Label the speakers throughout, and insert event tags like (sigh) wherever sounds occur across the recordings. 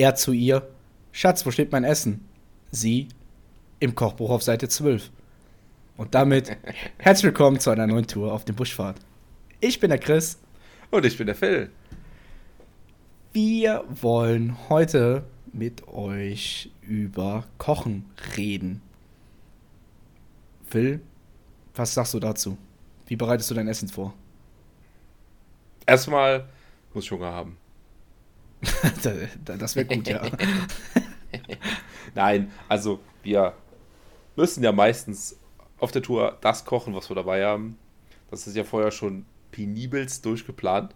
Speaker 1: Er zu ihr, Schatz, wo steht mein Essen? Sie, im Kochbuch auf Seite 12. Und damit (laughs) herzlich willkommen zu einer neuen Tour auf dem Buschfahrt. Ich bin der Chris.
Speaker 2: Und ich bin der Phil.
Speaker 1: Wir wollen heute mit euch über Kochen reden. Phil, was sagst du dazu? Wie bereitest du dein Essen vor?
Speaker 2: Erstmal muss ich Hunger haben. (laughs)
Speaker 1: das wäre gut, ja. (laughs)
Speaker 2: Nein, also wir müssen ja meistens auf der Tour das kochen, was wir dabei haben. Das ist ja vorher schon penibelst durchgeplant.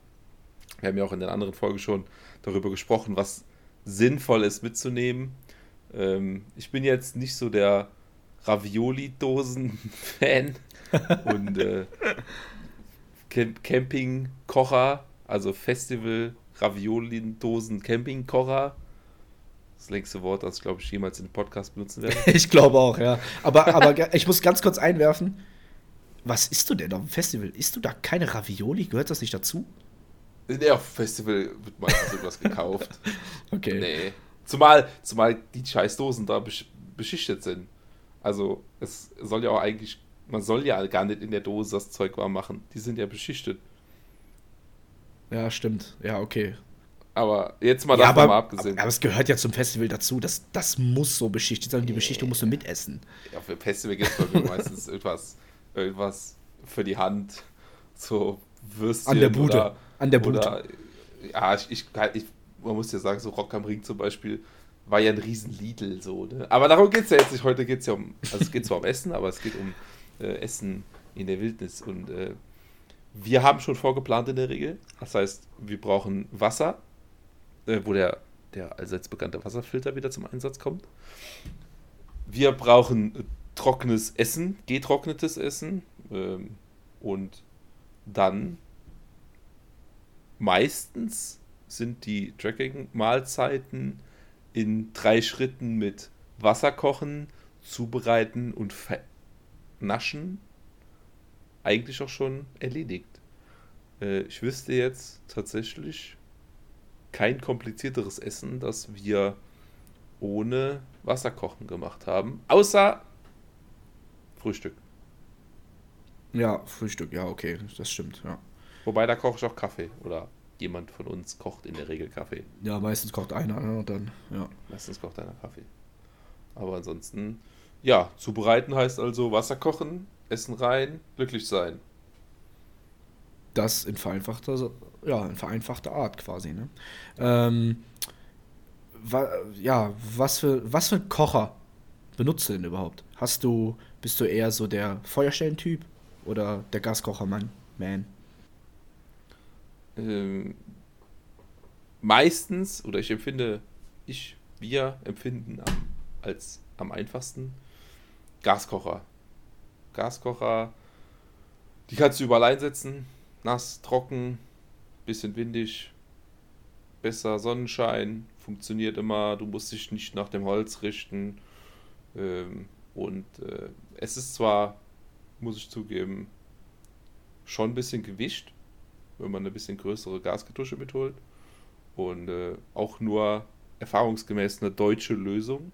Speaker 2: Wir haben ja auch in den anderen Folgen schon darüber gesprochen, was sinnvoll ist mitzunehmen. Ähm, ich bin jetzt nicht so der Ravioli-Dosen-Fan (laughs) und äh, Camping-Kocher, also Festival-Ravioli-Dosen-Camping-Kocher. Das längste Wort, das ich glaube ich jemals in den Podcast benutzen werde. (laughs)
Speaker 1: ich glaube auch, ja. Aber, aber ich muss ganz kurz einwerfen. Was isst du denn auf dem Festival? Isst du da keine Ravioli? Gehört das nicht dazu?
Speaker 2: Nee, auf dem Festival wird meistens irgendwas gekauft. (laughs)
Speaker 1: Okay.
Speaker 2: Nee. Zumal, zumal die Scheißdosen da beschichtet sind. Also, es soll ja auch eigentlich, man soll ja gar nicht in der Dose das Zeug warm machen. Die sind ja beschichtet.
Speaker 1: Ja, stimmt. Ja, okay.
Speaker 2: Aber jetzt mal ja, davon mal abgesehen.
Speaker 1: Aber, es gehört ja zum Festival dazu. Das, das muss so beschichtet sein. Die Beschichtung musst du mitessen.
Speaker 2: Ja, für Festival gibt es meistens irgendwas, irgendwas für die Hand. So Würstchen.
Speaker 1: An der Bude. Oder, An der Bude.
Speaker 2: Oder, ja, ich, ich, ich, man muss ja sagen, so Rock am Ring zum Beispiel war ja ein riesen Lidl so, ne? Aber darum geht es ja jetzt nicht. Heute geht es ja um, also es geht zwar um Essen, aber es geht um äh, Essen in der Wildnis. Und äh, wir haben schon vorgeplant in der Regel. Das heißt, wir brauchen Wasser, äh, wo der, der allseits bekannte Wasserfilter wieder zum Einsatz kommt. Wir brauchen trockenes Essen, getrocknetes Essen. Ähm, und dann meistens sind die Tracking-Mahlzeiten in drei Schritten mit Wasser kochen, zubereiten und naschen eigentlich auch schon erledigt. Äh, ich wüsste jetzt tatsächlich kein komplizierteres Essen, das wir ohne Wasserkochen gemacht haben, außer Frühstück.
Speaker 1: Ja, Frühstück, ja, okay, das stimmt, ja.
Speaker 2: Wobei da koche ich auch Kaffee oder jemand von uns kocht in der Regel Kaffee.
Speaker 1: Ja, meistens kocht einer ne, und dann, ja.
Speaker 2: Meistens kocht einer Kaffee. Aber ansonsten, ja, zubereiten heißt also Wasser kochen, Essen rein, glücklich sein.
Speaker 1: Das in vereinfachter, ja, in vereinfachter Art quasi, ne? Ähm, wa, ja, was für, was für Kocher benutzt du denn überhaupt? Hast du, bist du eher so der Feuerstellentyp oder der Gaskochermann? Man?
Speaker 2: ähm, meistens, oder ich empfinde, ich, wir empfinden am, als am einfachsten Gaskocher. Gaskocher, die kannst du überall einsetzen. Nass, trocken, bisschen windig, besser Sonnenschein, funktioniert immer, du musst dich nicht nach dem Holz richten. Ähm, und äh, es ist zwar, muss ich zugeben, schon ein bisschen gewischt, wenn man eine bisschen größere Gaskartusche mitholt. Und äh, auch nur erfahrungsgemäß eine deutsche Lösung,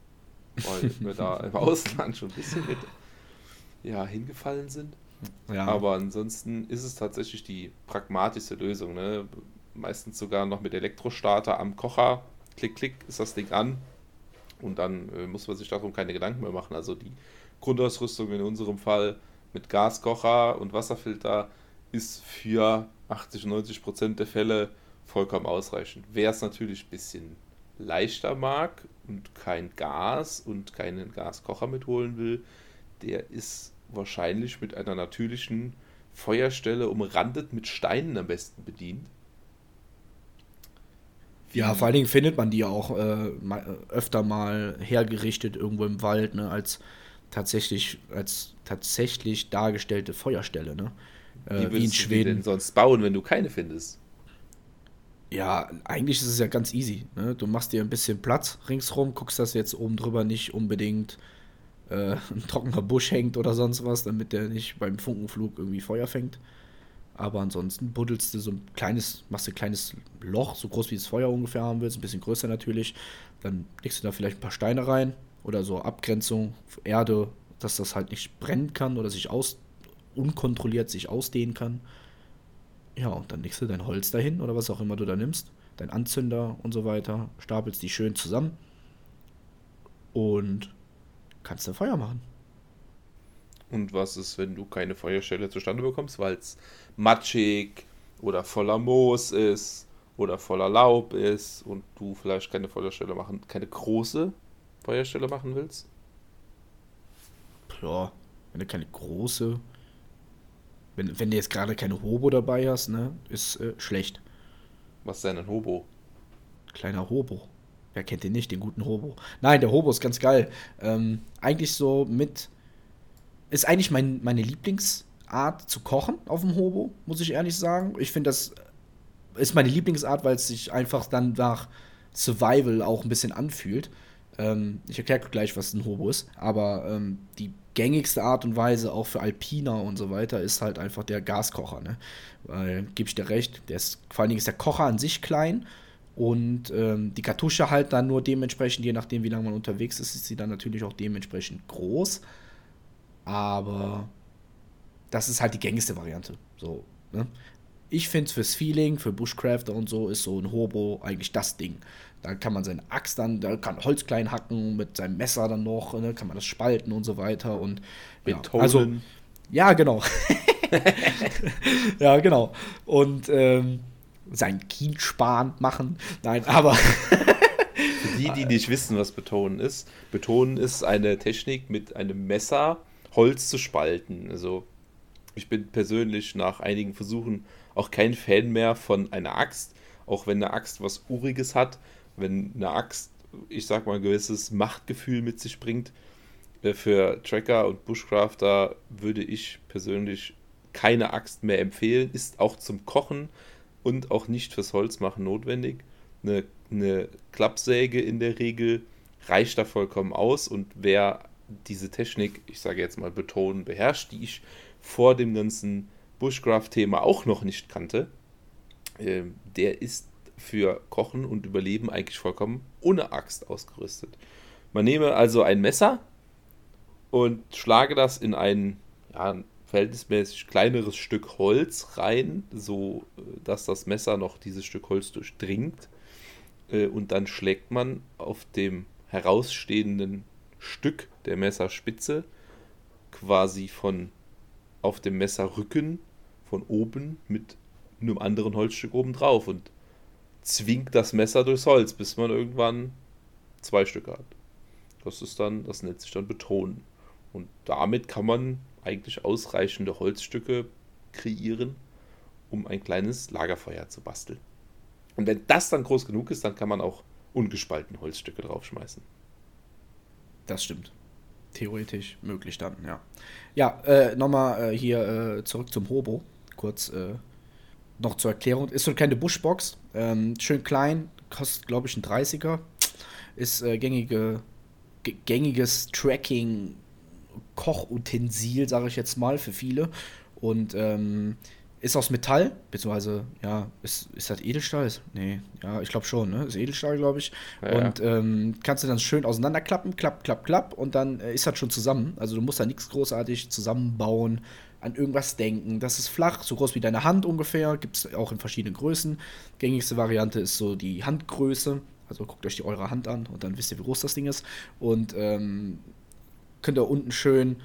Speaker 2: weil (laughs) wir da im Ausland schon ein bisschen mit ja, hingefallen sind. Ja. Aber ansonsten ist es tatsächlich die pragmatischste Lösung. Ne? Meistens sogar noch mit Elektrostarter am Kocher. Klick, klick, ist das Ding an. Und dann äh, muss man sich darum keine Gedanken mehr machen. Also die Grundausrüstung in unserem Fall mit Gaskocher und Wasserfilter ist für 80, 90 Prozent der Fälle vollkommen ausreichend. Wer es natürlich ein bisschen leichter mag und kein Gas und keinen Gaskocher mitholen will, der ist wahrscheinlich mit einer natürlichen Feuerstelle umrandet mit Steinen am besten bedient.
Speaker 1: Ja, vor allen Dingen findet man die ja auch äh, öfter mal hergerichtet irgendwo im Wald, ne, als tatsächlich, als tatsächlich dargestellte Feuerstelle, ne?
Speaker 2: Äh, wie in Schweden. Du denn sonst bauen, wenn du keine findest?
Speaker 1: Ja, eigentlich ist es ja ganz easy. Ne? Du machst dir ein bisschen Platz ringsrum, guckst, dass jetzt oben drüber nicht unbedingt äh, ein trockener Busch hängt oder sonst was, damit der nicht beim Funkenflug irgendwie Feuer fängt. Aber ansonsten buddelst du so ein kleines, machst du ein kleines Loch, so groß wie das Feuer ungefähr haben willst, ein bisschen größer natürlich. Dann legst du da vielleicht ein paar Steine rein oder so Abgrenzung, Erde, dass das halt nicht brennen kann oder sich aus, unkontrolliert sich ausdehnen kann. Ja, und dann legst du dein Holz dahin oder was auch immer du da nimmst, dein Anzünder und so weiter, stapelst die schön zusammen und kannst da Feuer machen.
Speaker 2: Und was ist, wenn du keine Feuerstelle zustande bekommst, weil es matschig oder voller Moos ist oder voller Laub ist und du vielleicht keine Feuerstelle machen, keine große Feuerstelle machen willst?
Speaker 1: Ja, wenn du keine große, wenn, wenn du jetzt gerade keine Hobo dabei hast, ne, ist äh, schlecht.
Speaker 2: Was ist denn ein Hobo?
Speaker 1: Kleiner Hobo. Wer kennt den nicht, den guten Hobo? Nein, der Hobo ist ganz geil. Ähm, eigentlich so mit. Ist eigentlich mein, meine Lieblingsart zu kochen auf dem Hobo, muss ich ehrlich sagen. Ich finde, das ist meine Lieblingsart, weil es sich einfach dann nach Survival auch ein bisschen anfühlt. Ähm, ich erkläre gleich, was ein Hobo ist. Aber ähm, die gängigste Art und Weise, auch für Alpiner und so weiter, ist halt einfach der Gaskocher. Ne? Weil, gebe ich dir recht, der ist, vor allen Dingen ist der Kocher an sich klein und ähm, die Kartusche halt dann nur dementsprechend, je nachdem, wie lange man unterwegs ist, ist sie dann natürlich auch dementsprechend groß. Aber das ist halt die gängigste Variante. So, ne? Ich finde es fürs Feeling, für Bushcrafter und so, ist so ein Hobo eigentlich das Ding. Da kann man seine Axt dann, da kann Holz klein hacken, mit seinem Messer dann noch, ne, kann man das spalten und so weiter. Und ja, also, ja, genau. (laughs) ja, genau. Und ähm, sein Kienspan machen. Nein, aber.
Speaker 2: Für die, die nicht wissen, was Betonen ist, Betonen ist eine Technik mit einem Messer Holz zu spalten. Also ich bin persönlich nach einigen Versuchen auch kein Fan mehr von einer Axt, auch wenn eine Axt was Uriges hat, wenn eine Axt, ich sag mal, ein gewisses Machtgefühl mit sich bringt. Äh, für Tracker und Bushcrafter würde ich persönlich keine Axt mehr empfehlen, ist auch zum Kochen und auch nicht fürs Holzmachen notwendig. Eine, eine Klappsäge in der Regel reicht da vollkommen aus und wer diese Technik, ich sage jetzt mal betonen, beherrscht, die ich vor dem ganzen Bushcraft-Thema auch noch nicht kannte, äh, der ist für Kochen und Überleben eigentlich vollkommen ohne Axt ausgerüstet. Man nehme also ein Messer und schlage das in ein ja, verhältnismäßig kleineres Stück Holz rein, so äh, dass das Messer noch dieses Stück Holz durchdringt. Äh, und dann schlägt man auf dem herausstehenden Stück der Messerspitze quasi von auf dem Messerrücken von oben mit einem anderen Holzstück oben drauf und zwingt das Messer durchs Holz, bis man irgendwann zwei Stücke hat. Das ist dann, das nennt sich dann Betonen. Und damit kann man eigentlich ausreichende Holzstücke kreieren, um ein kleines Lagerfeuer zu basteln. Und wenn das dann groß genug ist, dann kann man auch ungespalten Holzstücke draufschmeißen.
Speaker 1: Das stimmt. Theoretisch möglich dann, ja. Ja, äh, nochmal äh, hier äh, zurück zum Hobo. Kurz äh, noch zur Erklärung. Ist so eine kleine Buschbox. Ähm, schön klein, kostet glaube ich ein 30er. Ist äh, gängige, gängiges Tracking Kochutensil, sage ich jetzt mal, für viele. Und ähm, ist aus Metall, beziehungsweise, ja, ist, ist das Edelstahl? Ist, nee, ja, ich glaube schon, ne? Ist Edelstahl, glaube ich. Ja, und ähm, kannst du dann schön auseinanderklappen, klapp, klapp, klapp, und dann äh, ist das schon zusammen. Also du musst da nichts großartig zusammenbauen, an irgendwas denken. Das ist flach, so groß wie deine Hand ungefähr. Gibt es auch in verschiedenen Größen. Gängigste Variante ist so die Handgröße. Also guckt euch die eure Hand an und dann wisst ihr, wie groß das Ding ist. Und ähm, könnt ihr unten schön,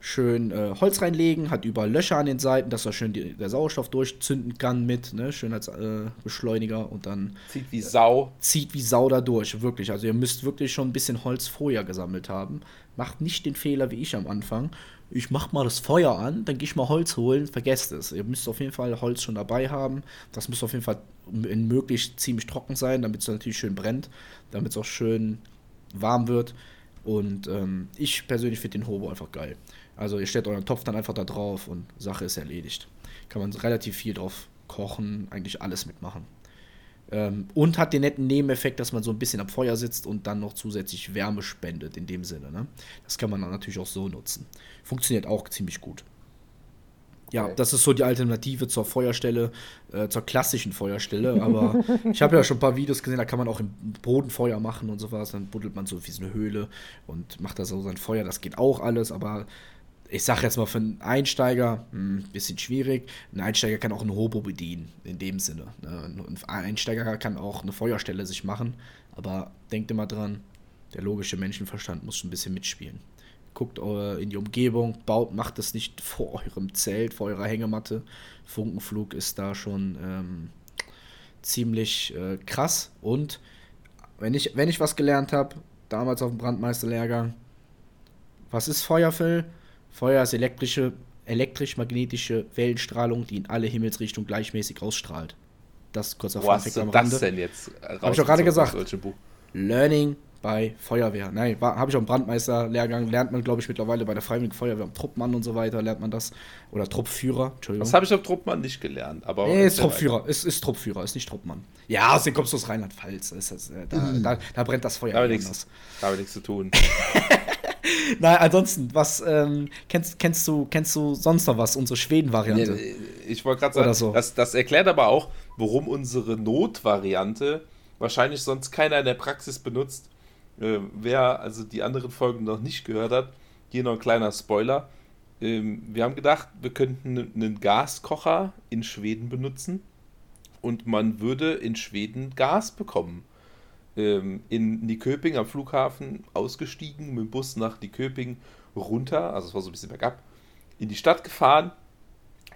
Speaker 1: schön äh, Holz reinlegen, hat überall Löcher an den Seiten, dass er schön die, der Sauerstoff durchzünden kann mit, ne, schön als äh, Beschleuniger und dann
Speaker 2: zieht wie Sau.
Speaker 1: Zieht wie Sau da durch, wirklich. Also ihr müsst wirklich schon ein bisschen Holz vorher gesammelt haben. Macht nicht den Fehler wie ich am Anfang. Ich mach mal das Feuer an, dann gehe ich mal Holz holen, vergesst es. Ihr müsst auf jeden Fall Holz schon dabei haben. Das muss auf jeden Fall möglichst ziemlich trocken sein, damit es natürlich schön brennt, damit es auch schön warm wird. Und ähm, ich persönlich finde den Hobo einfach geil. Also ihr stellt euren Topf dann einfach da drauf und Sache ist erledigt. Kann man relativ viel drauf kochen, eigentlich alles mitmachen. Ähm, und hat den netten Nebeneffekt, dass man so ein bisschen am Feuer sitzt und dann noch zusätzlich Wärme spendet in dem Sinne. Ne? Das kann man dann natürlich auch so nutzen. Funktioniert auch ziemlich gut. Ja, das ist so die Alternative zur Feuerstelle, äh, zur klassischen Feuerstelle. Aber (laughs) ich habe ja schon ein paar Videos gesehen, da kann man auch im Boden Feuer machen und sowas. Dann buddelt man so wie so eine Höhle und macht da so sein Feuer. Das geht auch alles, aber ich sage jetzt mal für einen Einsteiger, ein hm, bisschen schwierig. Ein Einsteiger kann auch ein Hobo bedienen, in dem Sinne. Ne? Ein Einsteiger kann auch eine Feuerstelle sich machen, aber denkt immer dran, der logische Menschenverstand muss schon ein bisschen mitspielen guckt in die Umgebung, baut, macht es nicht vor eurem Zelt, vor eurer Hängematte. Funkenflug ist da schon ähm, ziemlich äh, krass. Und wenn ich, wenn ich was gelernt habe, damals auf dem Brandmeisterlehrgang, was ist Feuer, Phil? Feuer ist elektrische, elektrisch-magnetische Wellenstrahlung, die in alle Himmelsrichtungen gleichmäßig ausstrahlt. Das kurz auf
Speaker 2: Wo hast du das denn jetzt?
Speaker 1: Habe ich doch gerade gesagt. Learning bei Feuerwehr. Nein, habe ich auch im Brandmeister-Lehrgang, lernt man, glaube ich, mittlerweile bei der Freiwilligen Feuerwehr, am Truppmann und so weiter, lernt man das. Oder Truppführer,
Speaker 2: Entschuldigung. Das habe ich am Truppmann nicht gelernt, aber.
Speaker 1: Nee, ist Truppführer, ist, ist Truppführer, ist nicht Truppmann. Ja, außerdem kommst du aus Rheinland-Pfalz. Äh, da, mhm. da, da, brennt das Feuer.
Speaker 2: Da habe ich nichts zu tun. (laughs)
Speaker 1: Nein, ansonsten, was ähm, kennst, kennst, du, kennst du sonst noch was, unsere Schweden-Variante?
Speaker 2: Nee, ich wollte gerade sagen, so. das, das erklärt aber auch, warum unsere Not-Variante wahrscheinlich sonst keiner in der Praxis benutzt, äh, wer also die anderen Folgen noch nicht gehört hat, hier noch ein kleiner Spoiler. Ähm, wir haben gedacht, wir könnten einen Gaskocher in Schweden benutzen und man würde in Schweden Gas bekommen. Ähm, in Nyköping am Flughafen ausgestiegen, mit dem Bus nach Nyköping runter, also es war so ein bisschen bergab, in die Stadt gefahren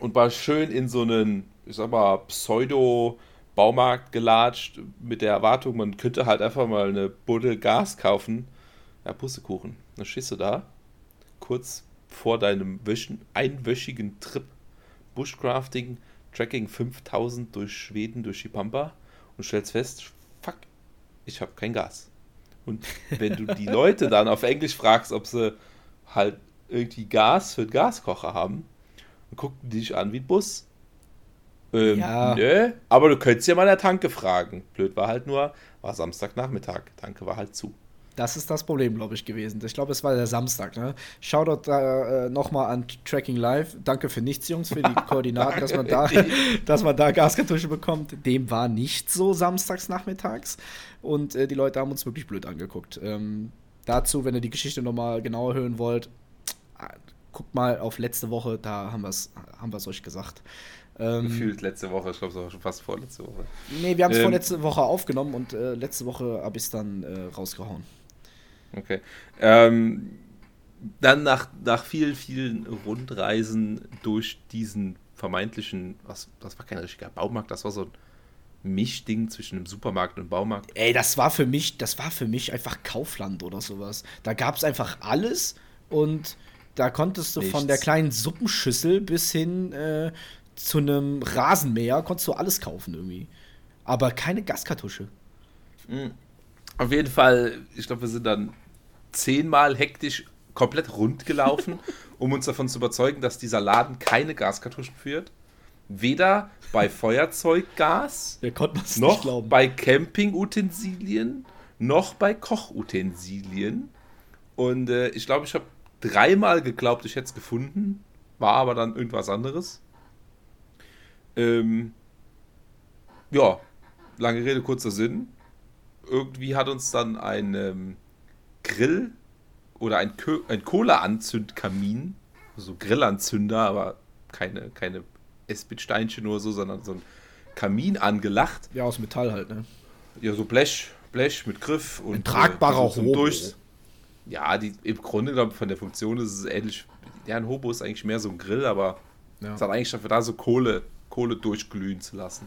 Speaker 2: und war schön in so einen, ich sag mal, Pseudo- Baumarkt gelatscht mit der Erwartung, man könnte halt einfach mal eine Buddel Gas kaufen. Ja, Pussekuchen. Dann stehst du da, kurz vor deinem Wöchen, einwöchigen Trip Bushcrafting, Tracking 5000 durch Schweden, durch die Pampa und stellst fest, fuck, ich habe kein Gas. Und wenn du die Leute dann auf Englisch fragst, ob sie halt irgendwie Gas für den Gaskocher haben, dann gucken die dich an wie ein Bus. Ähm, ja. Nö, aber du könntest ja mal der Tanke fragen. Blöd war halt nur, war Samstagnachmittag. Tanke war halt zu.
Speaker 1: Das ist das Problem, glaube ich, gewesen. Ich glaube, es war der Samstag. Ne? Shoutout äh, nochmal an Tracking Live. Danke für nichts, Jungs, für die (laughs) Koordinaten, dass man da, (laughs) dass man da Gaskartusche bekommt. Dem war nicht so samstags nachmittags. Und äh, die Leute haben uns wirklich blöd angeguckt. Ähm, dazu, wenn ihr die Geschichte nochmal genauer hören wollt, äh, guckt mal auf letzte Woche, da haben wir es haben euch gesagt.
Speaker 2: Ähm, Gefühlt letzte Woche, ich glaube, es war schon fast vorletzte Woche.
Speaker 1: Nee, wir haben es ähm, vorletzte Woche aufgenommen und äh, letzte Woche habe ich es dann äh, rausgehauen.
Speaker 2: Okay. Ähm, dann nach, nach vielen, vielen Rundreisen durch diesen vermeintlichen, was, das war kein richtiger Baumarkt, das war so ein Mischding zwischen einem Supermarkt und einem Baumarkt.
Speaker 1: Ey, das war für mich, das war für mich einfach Kaufland oder sowas. Da gab es einfach alles und da konntest du Nichts. von der kleinen Suppenschüssel bis hin äh, zu einem Rasenmäher konntest du alles kaufen irgendwie. Aber keine Gaskartusche.
Speaker 2: Mhm. Auf jeden Fall, ich glaube, wir sind dann zehnmal hektisch komplett rund gelaufen, (laughs) um uns davon zu überzeugen, dass dieser Laden keine Gaskartuschen führt. Weder bei (laughs) Feuerzeuggas, noch bei Campingutensilien, noch bei Kochutensilien. Und äh, ich glaube, ich habe dreimal geglaubt, ich hätte es gefunden, war aber dann irgendwas anderes. Ähm, ja, lange Rede, kurzer Sinn. Irgendwie hat uns dann ein ähm, Grill oder ein, ein Kohleanzündkamin, so Grillanzünder, aber keine, keine Esbit-Steinchen oder so, sondern so ein Kamin angelacht.
Speaker 1: Ja, aus Metall halt, ne?
Speaker 2: Ja, so Blech, Blech mit Griff und.
Speaker 1: Ein tragbarer äh, Hobo. Durch,
Speaker 2: ja, die, im Grunde genommen von der Funktion ist es ähnlich. Ja, ein Hobo ist eigentlich mehr so ein Grill, aber ja. es hat eigentlich dafür da so Kohle Kohle durchglühen zu lassen.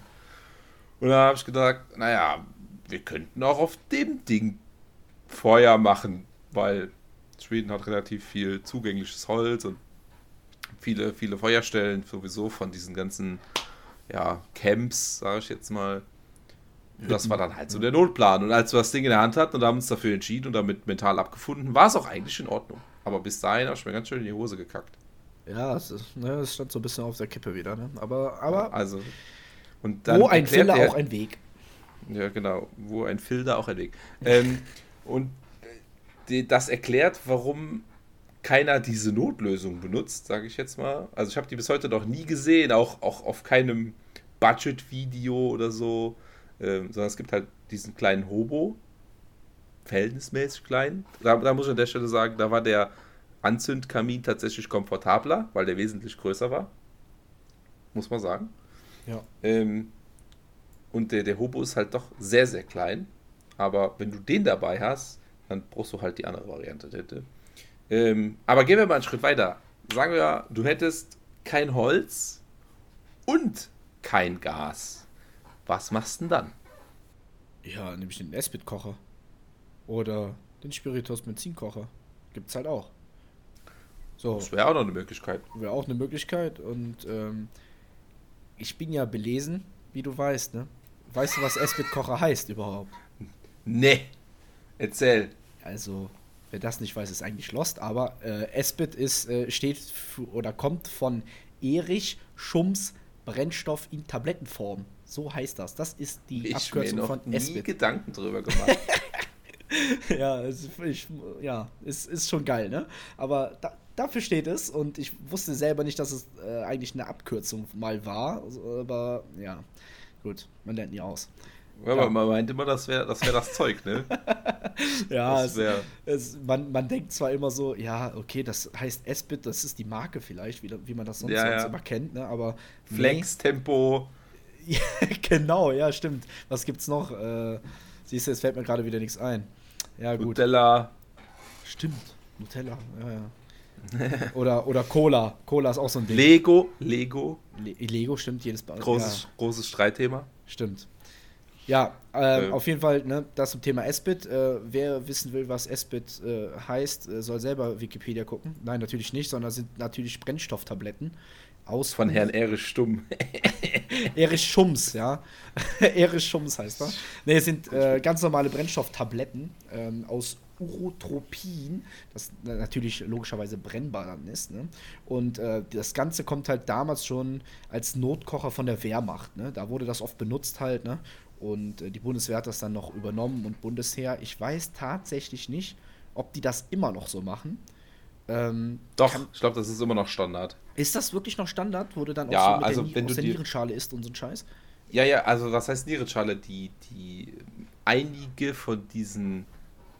Speaker 2: Und da habe ich gedacht, naja, wir könnten auch auf dem Ding Feuer machen, weil Schweden hat relativ viel zugängliches Holz und viele, viele Feuerstellen sowieso von diesen ganzen ja, Camps, sage ich jetzt mal. Das war dann halt so der Notplan. Und als wir das Ding in der Hand hatten und haben uns dafür entschieden und damit mental abgefunden, war es auch eigentlich in Ordnung. Aber bis dahin habe ich mir ganz schön in die Hose gekackt.
Speaker 1: Ja, es, ist, ne, es stand so ein bisschen auf der Kippe wieder. Ne? Aber, aber
Speaker 2: also,
Speaker 1: und dann wo ein Filler er, auch ein Weg.
Speaker 2: Ja, genau. Wo ein Filter auch ein Weg. ähm, (laughs) und die, das erklärt, warum keiner diese Notlösung benutzt, sage ich jetzt mal. Also ich habe die bis heute noch nie gesehen, auch, auch auf keinem Budget-Video oder so, ähm, sondern es gibt halt diesen kleinen Hobo, verhältnismäßig klein. Da, da muss ich an der Stelle sagen, da war der Anzündkamin tatsächlich komfortabler, weil der wesentlich größer war. Muss man sagen.
Speaker 1: Ja.
Speaker 2: Ähm, und der, der Hobo ist halt doch sehr, sehr klein. Aber wenn du den dabei hast, dann brauchst du halt die andere Variante. Hätte. Ähm, aber gehen wir mal einen Schritt weiter. Sagen wir, du hättest kein Holz und kein Gas. Was machst du denn dann?
Speaker 1: Ja, nämlich den Esbit-Kocher. Oder den Spiritus Benzinkocher. Gibt's halt auch. So.
Speaker 2: Das wäre auch noch eine Möglichkeit.
Speaker 1: Wäre auch eine Möglichkeit. Und ähm, ich bin ja belesen, wie du weißt, ne? Weißt du, was Esbit-Kocher heißt überhaupt?
Speaker 2: Nee. Erzähl.
Speaker 1: Also, wer das nicht weiß, ist eigentlich lost, aber äh, Esbit ist, äh, steht für, oder kommt von Erich Schums Brennstoff in Tablettenform. So heißt das. Das ist die
Speaker 2: Ich mir
Speaker 1: Abkürzung
Speaker 2: noch
Speaker 1: von
Speaker 2: nie
Speaker 1: Esbit.
Speaker 2: Gedanken drüber gemacht. (laughs)
Speaker 1: ja, es, ich, ja, ist, ist schon geil, ne? Aber da, dafür steht es und ich wusste selber nicht, dass es äh, eigentlich eine Abkürzung mal war. Also, Aber ja, gut, man lernt nie aus.
Speaker 2: Ja, aber man meint immer, das wäre das, wär das Zeug, ne? (laughs)
Speaker 1: Ja, es, es, man, man denkt zwar immer so, ja, okay, das heißt Esbit, das ist die Marke vielleicht, wie, wie man das sonst,
Speaker 2: Ja,
Speaker 1: sonst
Speaker 2: ja.
Speaker 1: immer kennt, ne? Aber
Speaker 2: Flex, Tempo.
Speaker 1: Nee. (laughs) genau, ja, stimmt. Was gibt's noch? Äh, siehst du, es fällt mir gerade wieder nichts ein. Ja, gut.
Speaker 2: Nutella.
Speaker 1: Stimmt. Nutella, ja, ja. (laughs) oder, oder Cola. Cola ist auch so ein Ding.
Speaker 2: Lego. Lego.
Speaker 1: Le Lego stimmt jedes Mal.
Speaker 2: Großes,
Speaker 1: Ja,
Speaker 2: großes Streitthema.
Speaker 1: stimmt. Ja, Ähm. auf jeden Fall, ne, das zum Thema Esbit. Äh, wer wissen will, was Esbit äh, heißt, äh, soll selber Wikipedia gucken. Nein, natürlich nicht, sondern sind natürlich Brennstofftabletten aus
Speaker 2: Von Herrn Erich Stumm. (laughs)
Speaker 1: Erich Schums, ja. (laughs) Erich Schums heißt er. Ne, es sind äh, ganz normale Brennstofftabletten ähm, aus Urotropin, das na- natürlich logischerweise brennbar dann ist. Ne? Und äh, das Ganze kommt halt damals schon als Notkocher von der Wehrmacht. Ne? Da wurde das oft benutzt halt. Ne? Und äh, die Bundeswehr hat das dann noch übernommen und Bundesheer. Ich weiß tatsächlich nicht, ob die das immer noch so machen. Ähm,
Speaker 2: Doch,
Speaker 1: kann-
Speaker 2: ich glaube, das ist immer noch Standard.
Speaker 1: ist das wirklich noch Standard? Wurde dann auch
Speaker 2: Ja,
Speaker 1: so mit
Speaker 2: also
Speaker 1: der,
Speaker 2: wenn
Speaker 1: aus
Speaker 2: du
Speaker 1: der Nierenschale isst und so ein Scheiß?
Speaker 2: Ja, ja, also was heißt Nierenschale? Die, die einige von diesen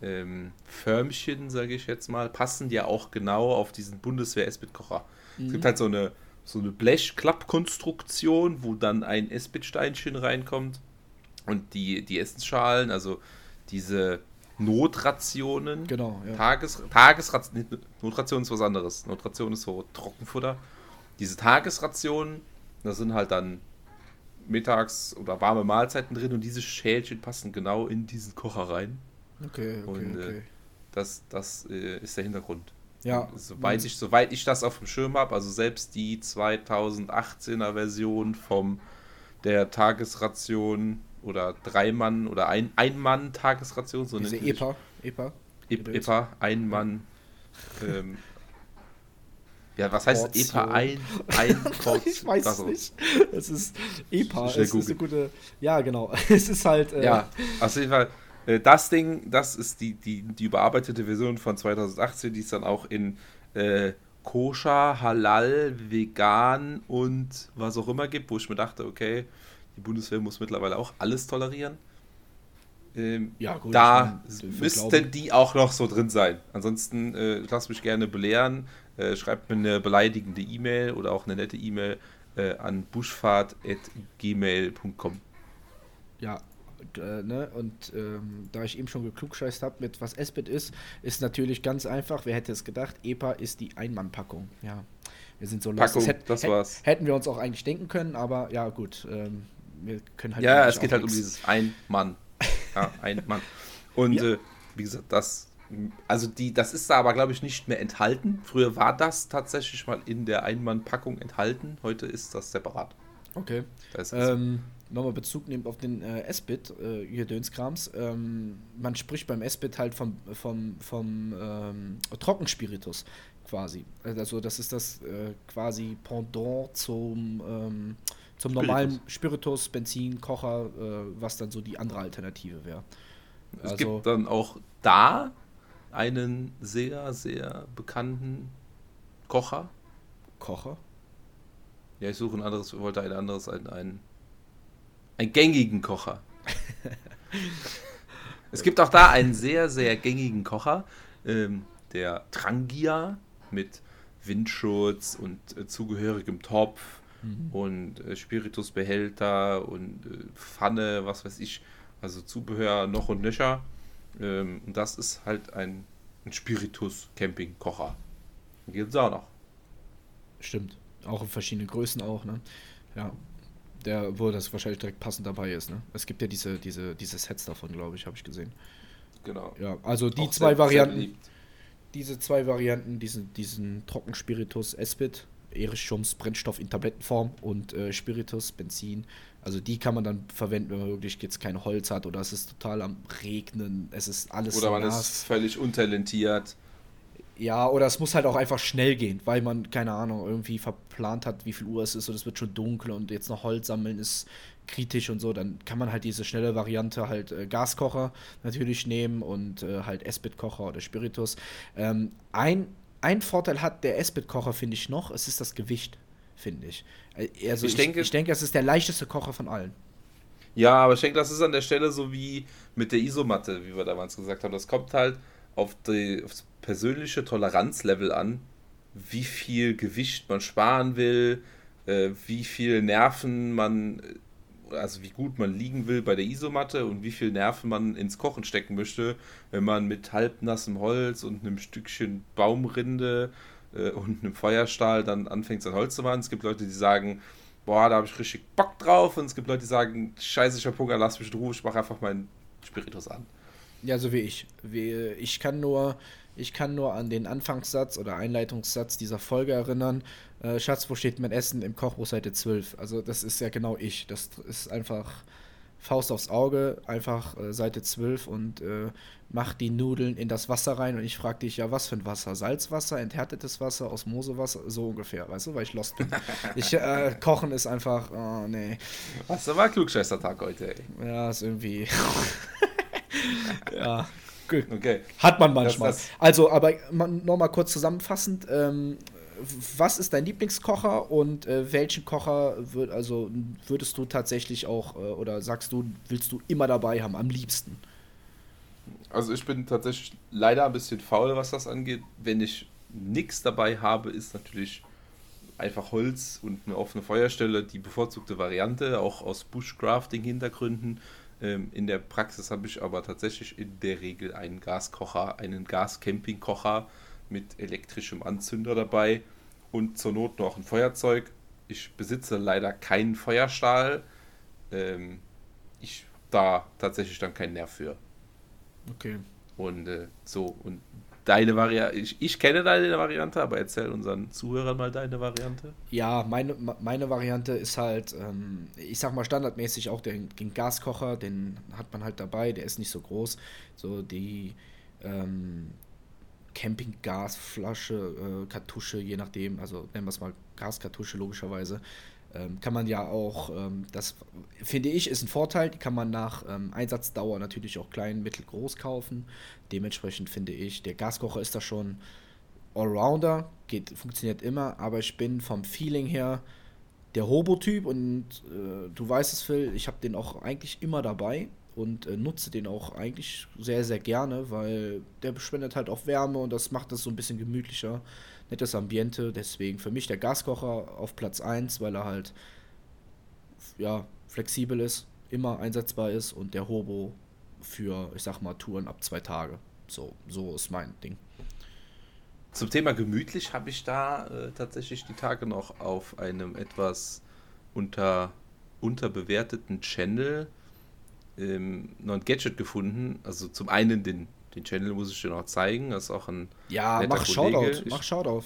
Speaker 2: ähm, Förmchen, sage ich jetzt mal, passen ja auch genau auf diesen Bundeswehr-Esbit-Kocher. Es gibt halt so eine, so eine Blechklappkonstruktion, wo dann ein Esbit-Steinchen reinkommt und die, die Essensschalen, also diese Notrationen,
Speaker 1: Genau, ja.
Speaker 2: Tages, Tagesration, Notration ist was anderes. Notration ist so Trockenfutter. Diese Tagesrationen, da sind halt dann mittags oder warme Mahlzeiten drin und diese Schälchen passen genau in diesen Kocher rein.
Speaker 1: Okay, okay,
Speaker 2: Und, äh,
Speaker 1: okay.
Speaker 2: Das, das äh, ist der Hintergrund.
Speaker 1: Ja,
Speaker 2: Und Soweit ich, soweit ich das auf dem Schirm habe, also selbst die 2018er Version vom der Tagesration oder Drei-Mann oder ein- Ein-Mann-Tagesration, so
Speaker 1: diese
Speaker 2: nennt die sich.
Speaker 1: EPA, EPA.
Speaker 2: Ep
Speaker 1: Gedöns.
Speaker 2: EPA, ein Mann. Ähm, ja, was heißt
Speaker 1: Portion.
Speaker 2: EPA? Ein, ein (laughs)
Speaker 1: ich weiß
Speaker 2: so.
Speaker 1: es nicht. Es ist EPA, es ist eine gute. Ja, genau. (laughs) Es ist halt. Äh,
Speaker 2: Ja, auf jeden Fall. Äh, Das Ding, das ist die, die, die überarbeitete Version von 2018, die es dann auch in äh, Koscher, Halal, Vegan und was auch immer gibt, wo ich mir dachte, okay, die Bundeswehr muss mittlerweile auch alles tolerieren. Ähm,
Speaker 1: Ja, gut,
Speaker 2: da müssten die auch noch so drin sein. Ansonsten äh, lasst mich gerne belehren. Äh, schreibt mir eine beleidigende E-Mail oder auch eine nette E-Mail äh, an buschfahrt.gmail.com.
Speaker 1: Ja, äh, ne? Und ähm, da ich eben schon geklugscheißt habe, mit was Esbit ist, ist natürlich ganz einfach. Wer hätte es gedacht? EPA ist die Einmannpackung. Ja, wir sind so.
Speaker 2: Packung,
Speaker 1: hätt-
Speaker 2: das
Speaker 1: hätt-
Speaker 2: war's.
Speaker 1: Hätten wir uns auch eigentlich denken können, aber ja, gut. Ähm, wir können halt.
Speaker 2: Ja, es geht halt um
Speaker 1: nix.
Speaker 2: dieses ein Mann. Ja, (laughs) ein Mann. Und
Speaker 1: Ja.
Speaker 2: äh, wie gesagt, das, also die, das ist da aber, glaube ich, nicht mehr enthalten. Früher war das tatsächlich mal in der Einmann-Packung enthalten. Heute ist das separat.
Speaker 1: Okay.
Speaker 2: Da ist
Speaker 1: Ähm, Nochmal Bezug nehmen auf den äh, S-Bit, äh, hier Dönskrams. Ähm, man spricht beim S-Bit halt vom, vom, vom ähm, Trockenspiritus quasi. Also das ist das äh, quasi Pendant zum, ähm, zum normalen Spiritus, Benzin, Kocher, äh, was dann so die andere Alternative wäre.
Speaker 2: es
Speaker 1: also-
Speaker 2: gibt dann auch da einen sehr, sehr bekannten Kocher.
Speaker 1: Kocher?
Speaker 2: Ja, ich suche ein anderes, wollte ein anderes, ein, ein, einen gängigen Kocher. es gibt auch da einen sehr, sehr gängigen Kocher, ähm, der Trangia mit Windschutz und äh, zugehörigem Topf mhm. und äh, Spiritusbehälter und äh, Pfanne, was weiß ich, also Zubehör noch und nöcher. Ähm, und das ist halt ein, ein Spiritus-Camping-Kocher. Gibt es auch noch.
Speaker 1: Stimmt. Auch in verschiedenen Größen auch, ne? Ja. Der, wo das wahrscheinlich direkt passend dabei ist, ne? Es gibt ja diese, diese, diese Sets davon, glaube ich, habe ich gesehen.
Speaker 2: Genau.
Speaker 1: Ja, also die auch zwei sehr, Varianten. Sehr diese zwei Varianten, diesen, diesen Trockenspiritus Espit, Erich Schums Brennstoff in Tablettenform und äh, Spiritus, Benzin. Also die kann man dann verwenden, wenn man wirklich jetzt kein Holz hat oder es ist total am Regnen, es ist alles
Speaker 2: Oder man nass. ist völlig untalentiert.
Speaker 1: Ja, oder es muss halt auch einfach schnell gehen, weil man, keine Ahnung, irgendwie verplant hat, wie viel Uhr es ist und es wird schon dunkel und jetzt noch Holz sammeln ist kritisch und so, dann kann man halt diese schnelle Variante halt äh, Gaskocher natürlich nehmen und äh, halt Esbit-Kocher oder Spiritus. Ähm, ein, ein Vorteil hat der Esbit-Kocher, finde ich noch, es ist das Gewicht, finde ich. Äh, also ich, ich, denke, ich denke, es ist der leichteste Kocher von allen.
Speaker 2: Ja, aber ich denke, das ist an der Stelle so wie mit der Isomatte, wie wir damals gesagt haben. Das kommt halt auf, die, auf das persönliche Toleranzlevel an, wie viel Gewicht man sparen will, äh, wie viel Nerven man, also wie gut man liegen will bei der Isomatte und wie viel Nerven man ins Kochen stecken möchte, wenn man mit halbnassem Holz und einem Stückchen Baumrinde äh, und einem Feuerstahl dann anfängt, sein Holz zu machen. Es gibt Leute, die sagen, boah, da habe ich richtig Bock drauf. Und es gibt Leute, die sagen, scheiße, ich habe Hunger, lass mich in Ruhe, ich mache einfach meinen Spiritus an.
Speaker 1: Ja, so wie ich. Ich kann nur, ich kann nur an den Anfangssatz oder Einleitungssatz dieser Folge erinnern. Äh, Schatz, wo steht mein Essen? Im Kochbuch Seite 12. Also das ist ja genau ich. Das ist einfach Faust aufs Auge, einfach äh, Seite 12 und äh, mach die Nudeln in das Wasser rein und ich frage dich, ja, was für ein Wasser? Salzwasser, enthärtetes Wasser, Osmosewasser, so ungefähr, weißt du, weil ich lost bin. (laughs) ich, äh, kochen ist einfach, oh, nee.
Speaker 2: Was, war Klugscheißer-Tag heute, ey.
Speaker 1: Ja, ist irgendwie... (laughs) (laughs) ja, Okay. Hat man manchmal. Das, das also, aber nochmal kurz zusammenfassend, ähm, was ist dein Lieblingskocher und äh, welchen Kocher würd, also, würdest du tatsächlich auch, äh, oder sagst du, willst du immer dabei haben, am liebsten?
Speaker 2: Also ich bin tatsächlich leider ein bisschen faul, was das angeht. Wenn ich nichts dabei habe, ist natürlich einfach Holz und eine offene Feuerstelle die bevorzugte Variante, auch aus Bushcrafting-Hintergründen. Ähm, in der Praxis habe ich aber tatsächlich in der Regel einen Gaskocher, einen Gascampingkocher mit elektrischem Anzünder dabei und zur Not noch ein Feuerzeug. Ich besitze leider keinen Feuerstahl. Ähm, ich da tatsächlich dann keinen Nerv für.
Speaker 1: Okay.
Speaker 2: Und äh, so, und deine Variante, ich, ich kenne deine Variante, aber erzähl unseren Zuhörern mal deine Variante.
Speaker 1: Ja, meine, meine Variante ist halt, ähm, ich sag mal standardmäßig auch den, den, Gaskocher, den hat man halt dabei, der ist nicht so groß. So die ähm, Campinggasflasche, äh, Kartusche, je nachdem, also nennen wir es mal Gaskartusche logischerweise. Ähm, kann man ja auch, ähm, das finde ich, ist ein Vorteil, die kann man nach ähm, Einsatzdauer natürlich auch klein, mittel, groß kaufen. Dementsprechend finde ich, der Gaskocher ist da schon Allrounder, geht, funktioniert immer, aber ich bin vom Feeling her der Hobo-Typ und äh, du weißt es, Phil, ich habe den auch eigentlich immer dabei und äh, nutze den auch eigentlich sehr, sehr gerne, weil der spendet halt auch Wärme und das macht das so ein bisschen gemütlicher nettes Ambiente. Deswegen für mich der Gaskocher auf Platz 1, weil er halt ja, flexibel ist, immer einsetzbar ist und der Hobo für, ich sag mal, Touren ab zwei Tage. So, so ist mein Ding.
Speaker 2: Zum Thema gemütlich habe ich da äh, tatsächlich die Tage noch auf einem etwas unter, unterbewerteten Channel ähm, noch ein Gadget gefunden. Also zum einen den den Channel muss ich dir noch zeigen. Das ist auch ein.
Speaker 1: Ja, mach Shoutout. mach Shoutout.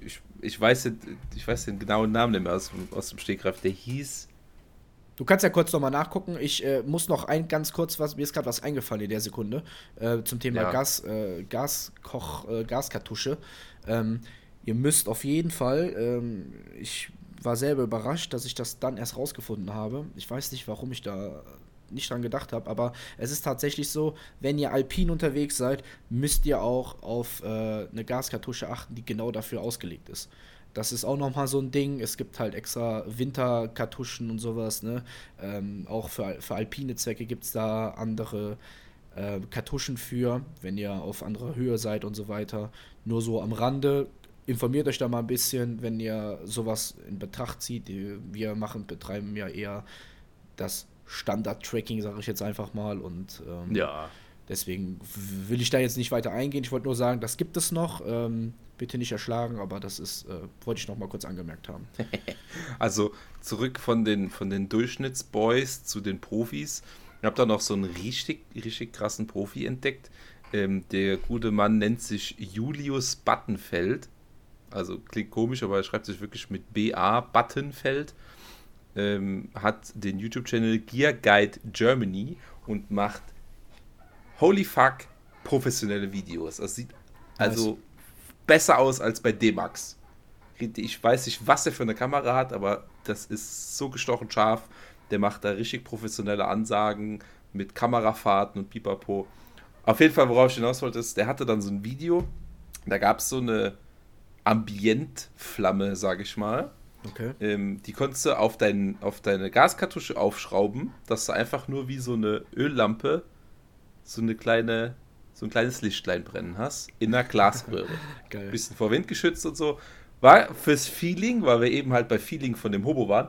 Speaker 2: Ich, ich, weiß, ich weiß den genauen Namen nicht mehr aus, aus dem Stegreif. Der hieß.
Speaker 1: Du kannst ja kurz nochmal nachgucken. Ich äh, muss noch ein ganz kurz was, mir ist gerade was eingefallen in der Sekunde äh, zum Thema ja. Gas, äh, Gaskoch, äh, Gaskartusche. Ähm, ihr müsst auf jeden Fall, ähm, ich war selber überrascht, dass ich das dann erst rausgefunden habe. Ich weiß nicht, warum ich da nicht dran gedacht habe, aber es ist tatsächlich so, wenn ihr alpin unterwegs seid, müsst ihr auch auf äh, eine Gaskartusche achten, die genau dafür ausgelegt ist. Das ist auch nochmal so ein Ding. Es gibt halt extra Winterkartuschen und sowas. Ne? Ähm, auch für, für alpine Zwecke gibt es da andere äh, Kartuschen für, wenn ihr auf anderer Höhe seid und so weiter. Nur so am Rande. Informiert euch da mal ein bisschen, wenn ihr sowas in Betracht zieht. Wir machen, betreiben ja eher das Standard-Tracking, sage ich jetzt einfach mal. Und ähm,
Speaker 2: ja.
Speaker 1: deswegen will ich da jetzt nicht weiter eingehen. Ich wollte nur sagen, das gibt es noch. Ähm, bitte nicht erschlagen, aber das ist, äh, wollte ich noch mal kurz angemerkt haben. (laughs)
Speaker 2: also zurück von den, von den Durchschnittsboys zu den Profis. Ich habe da noch so einen richtig, richtig krassen Profi entdeckt. Ähm, der gute Mann nennt sich Julius Buttenfeld. Also klingt komisch, aber er schreibt sich wirklich mit BA Buttenfeld. Ähm, hat den YouTube-Channel Gear Guide Germany und macht holy fuck professionelle Videos. Das sieht also besser aus als bei D-Max. Ich weiß nicht, was er für eine Kamera hat, aber das ist so gestochen scharf. Der macht da richtig professionelle Ansagen mit Kamerafahrten und Pipapo. Auf jeden Fall, worauf ich hinaus wollte, ist, der hatte dann so ein Video, da gab es so eine Ambientflamme, sage ich mal.
Speaker 1: Okay.
Speaker 2: Ähm, die konntest du auf, dein, auf deine Gaskartusche aufschrauben, dass du einfach nur wie so eine Öllampe so eine kleine so ein kleines Lichtlein brennen hast, in einer Glasröhre. (laughs) Geil. Bisschen vor Wind geschützt und so. War fürs Feeling, weil wir eben halt bei Feeling von dem Hobo waren,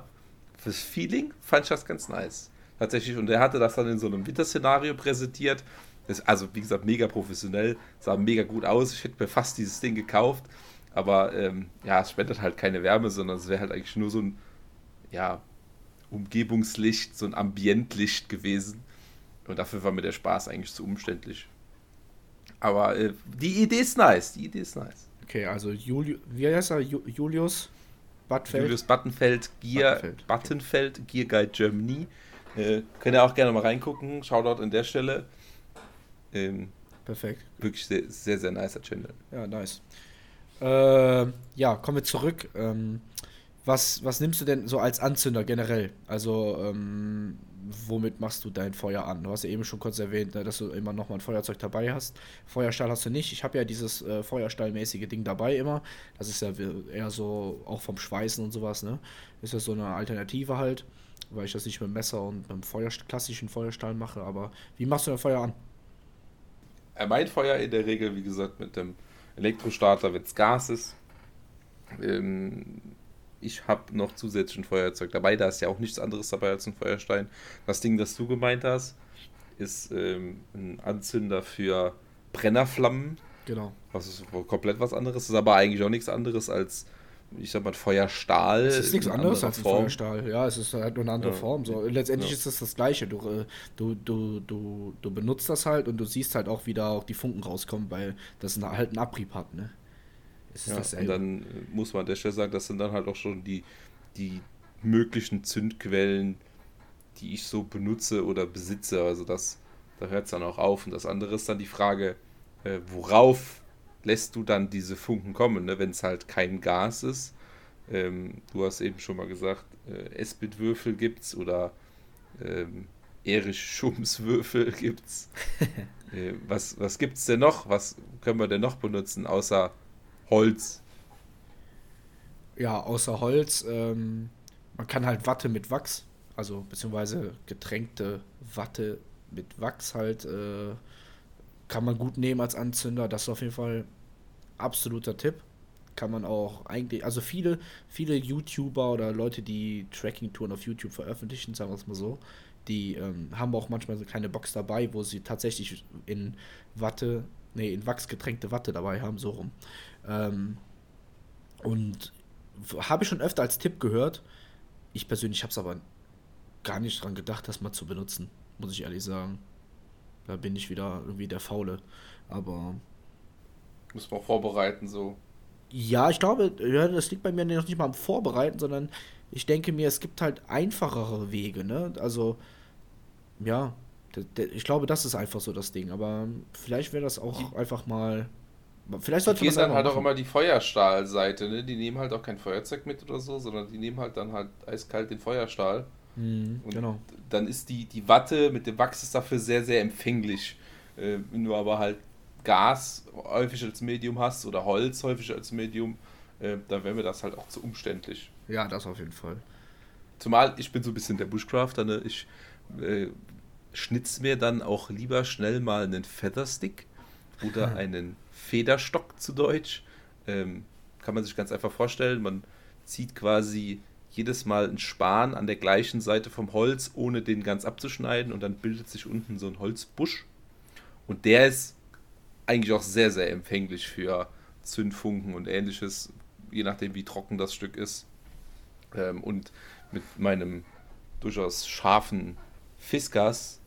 Speaker 2: fürs Feeling fand ich das ganz nice. Tatsächlich. Und er hatte das dann in so einem Winterszenario präsentiert. Das, also, wie gesagt, mega professionell, sah mega gut aus. Ich hätte mir fast dieses Ding gekauft. Aber ähm, ja, es spendet halt keine Wärme, sondern es wäre halt eigentlich nur so ein ja, Umgebungslicht, so ein Ambientlicht gewesen. Und dafür war mir der Spaß eigentlich zu umständlich. Aber äh, die Idee ist nice. Die Idee ist nice.
Speaker 1: Okay, also Juli wie heißt er? Ju Julius
Speaker 2: Buttenfeld. Julius Buttenfeld, Gear, Buttenfeld, Buttenfeld Gear Guide Germany. Äh, könnt ihr auch gerne mal reingucken. Shoutout an der Stelle. Ähm,
Speaker 1: Perfekt.
Speaker 2: Wirklich sehr, sehr, sehr nicer Channel.
Speaker 1: Ja, nice. Äh, ja, kommen wir zurück. Ähm, was, was nimmst du denn so als Anzünder generell? Also, ähm, womit machst du dein Feuer an? Du hast ja eben schon kurz erwähnt, ne, dass du immer noch mal ein Feuerzeug dabei hast. Feuerstahl hast du nicht. Ich habe ja dieses äh, Feuerstahlmäßige Ding dabei immer. Das ist ja eher so, auch vom Schweißen und sowas, ne? Ist ja so eine Alternative halt, weil ich das nicht mit dem Messer und mit dem Feuer, klassischen Feuerstahl mache. Aber wie machst du dein Feuer an?
Speaker 2: Äh, mein Feuer in der Regel, wie gesagt, mit dem Elektrostarter, wenn es Gas ist. Ähm, ich habe noch zusätzlich ein Feuerzeug dabei. Da ist ja auch nichts anderes dabei als ein Feuerstein. Das Ding, das du gemeint hast, ist ähm, ein Anzünder für Brennerflammen.
Speaker 1: Genau.
Speaker 2: Das ist komplett was anderes. Das ist aber eigentlich auch nichts anderes als, ich sag mal, Feuerstahl.
Speaker 1: Es ist nichts anderes als ein Form. Feuerstahl. Ja, es ist halt nur eine andere ja. Form. So, letztendlich ja. ist das, das Gleiche. Du, äh, du, du, du, du benutzt das halt und du siehst halt auch, wie da auch die Funken rauskommen, weil das halt einen Abrieb hat, ne?
Speaker 2: Es ist ja, dasselbe. Und dann muss man an der Stelle sagen, das sind dann halt auch schon die, die möglichen Zündquellen, die ich so benutze oder besitze. Also das, da hört es dann auch auf. Und das andere ist dann die Frage, äh, worauf lässt du dann diese Funken kommen, ne? wenn es halt kein Gas ist. Ähm, du hast eben schon mal gesagt, äh, Esbit-Würfel gibt's oder ähm, Erich Schums-Würfel (laughs) gibt's. (laughs) äh, was, was gibt's denn noch? Was können wir denn noch benutzen, außer Holz.
Speaker 1: Ja, außer Holz. Ähm, man kann halt Watte mit Wachs, also beziehungsweise getränkte Watte mit Wachs halt, äh, kann man gut nehmen als Anzünder. Das ist auf jeden Fall absoluter Tipp. Kann man auch eigentlich, also viele, viele YouTuber oder Leute, die Tracking-Touren auf YouTube veröffentlichen, sagen wir es mal so, die ähm, haben auch manchmal so keine Box dabei, wo sie tatsächlich in Watte, nee, in Wachs getränkte Watte dabei haben, so rum. Ähm, und habe ich schon öfter als Tipp gehört. Ich persönlich habe es aber gar nicht dran gedacht, das mal zu benutzen, muss ich ehrlich sagen. Da bin ich wieder irgendwie der Faule. Aber.
Speaker 2: Muss man vorbereiten, so.
Speaker 1: Ja, ich glaube, ja, das liegt bei mir noch nicht mal am Vorbereiten, sondern ich denke mir, es gibt halt einfachere Wege, ne? Also, ja, ich glaube, das ist einfach so das Ding. Aber vielleicht wäre das auch einfach mal
Speaker 2: Vielleicht sollte man dann halt machen. auch immer die Feuerstahlseite, ne? Die nehmen halt auch kein Feuerzeug mit oder so, sondern die nehmen halt dann halt eiskalt den Feuerstahl. Mhm, genau. Dann ist die, die Watte mit dem Wachs ist dafür sehr, sehr empfänglich. Äh, wenn du aber halt Gas häufig als Medium hast oder Holz häufig als Medium, äh, dann wäre mir das halt auch zu umständlich.
Speaker 1: Ja, das auf jeden Fall.
Speaker 2: Zumal ich bin so ein bisschen der Bushcrafter, ne? ich äh, schnitz mir dann auch lieber schnell mal einen Featherstick oder (laughs) einen Federstock zu Deutsch. Ähm, kann man sich ganz einfach vorstellen, man zieht quasi jedes Mal einen Span an der gleichen Seite vom Holz, ohne den ganz abzuschneiden und dann bildet sich unten so ein Holzbusch. Und der ist eigentlich auch sehr, sehr empfänglich für Zündfunken und ähnliches, je nachdem wie trocken das Stück ist. Ähm, und mit meinem durchaus scharfen Fiskas,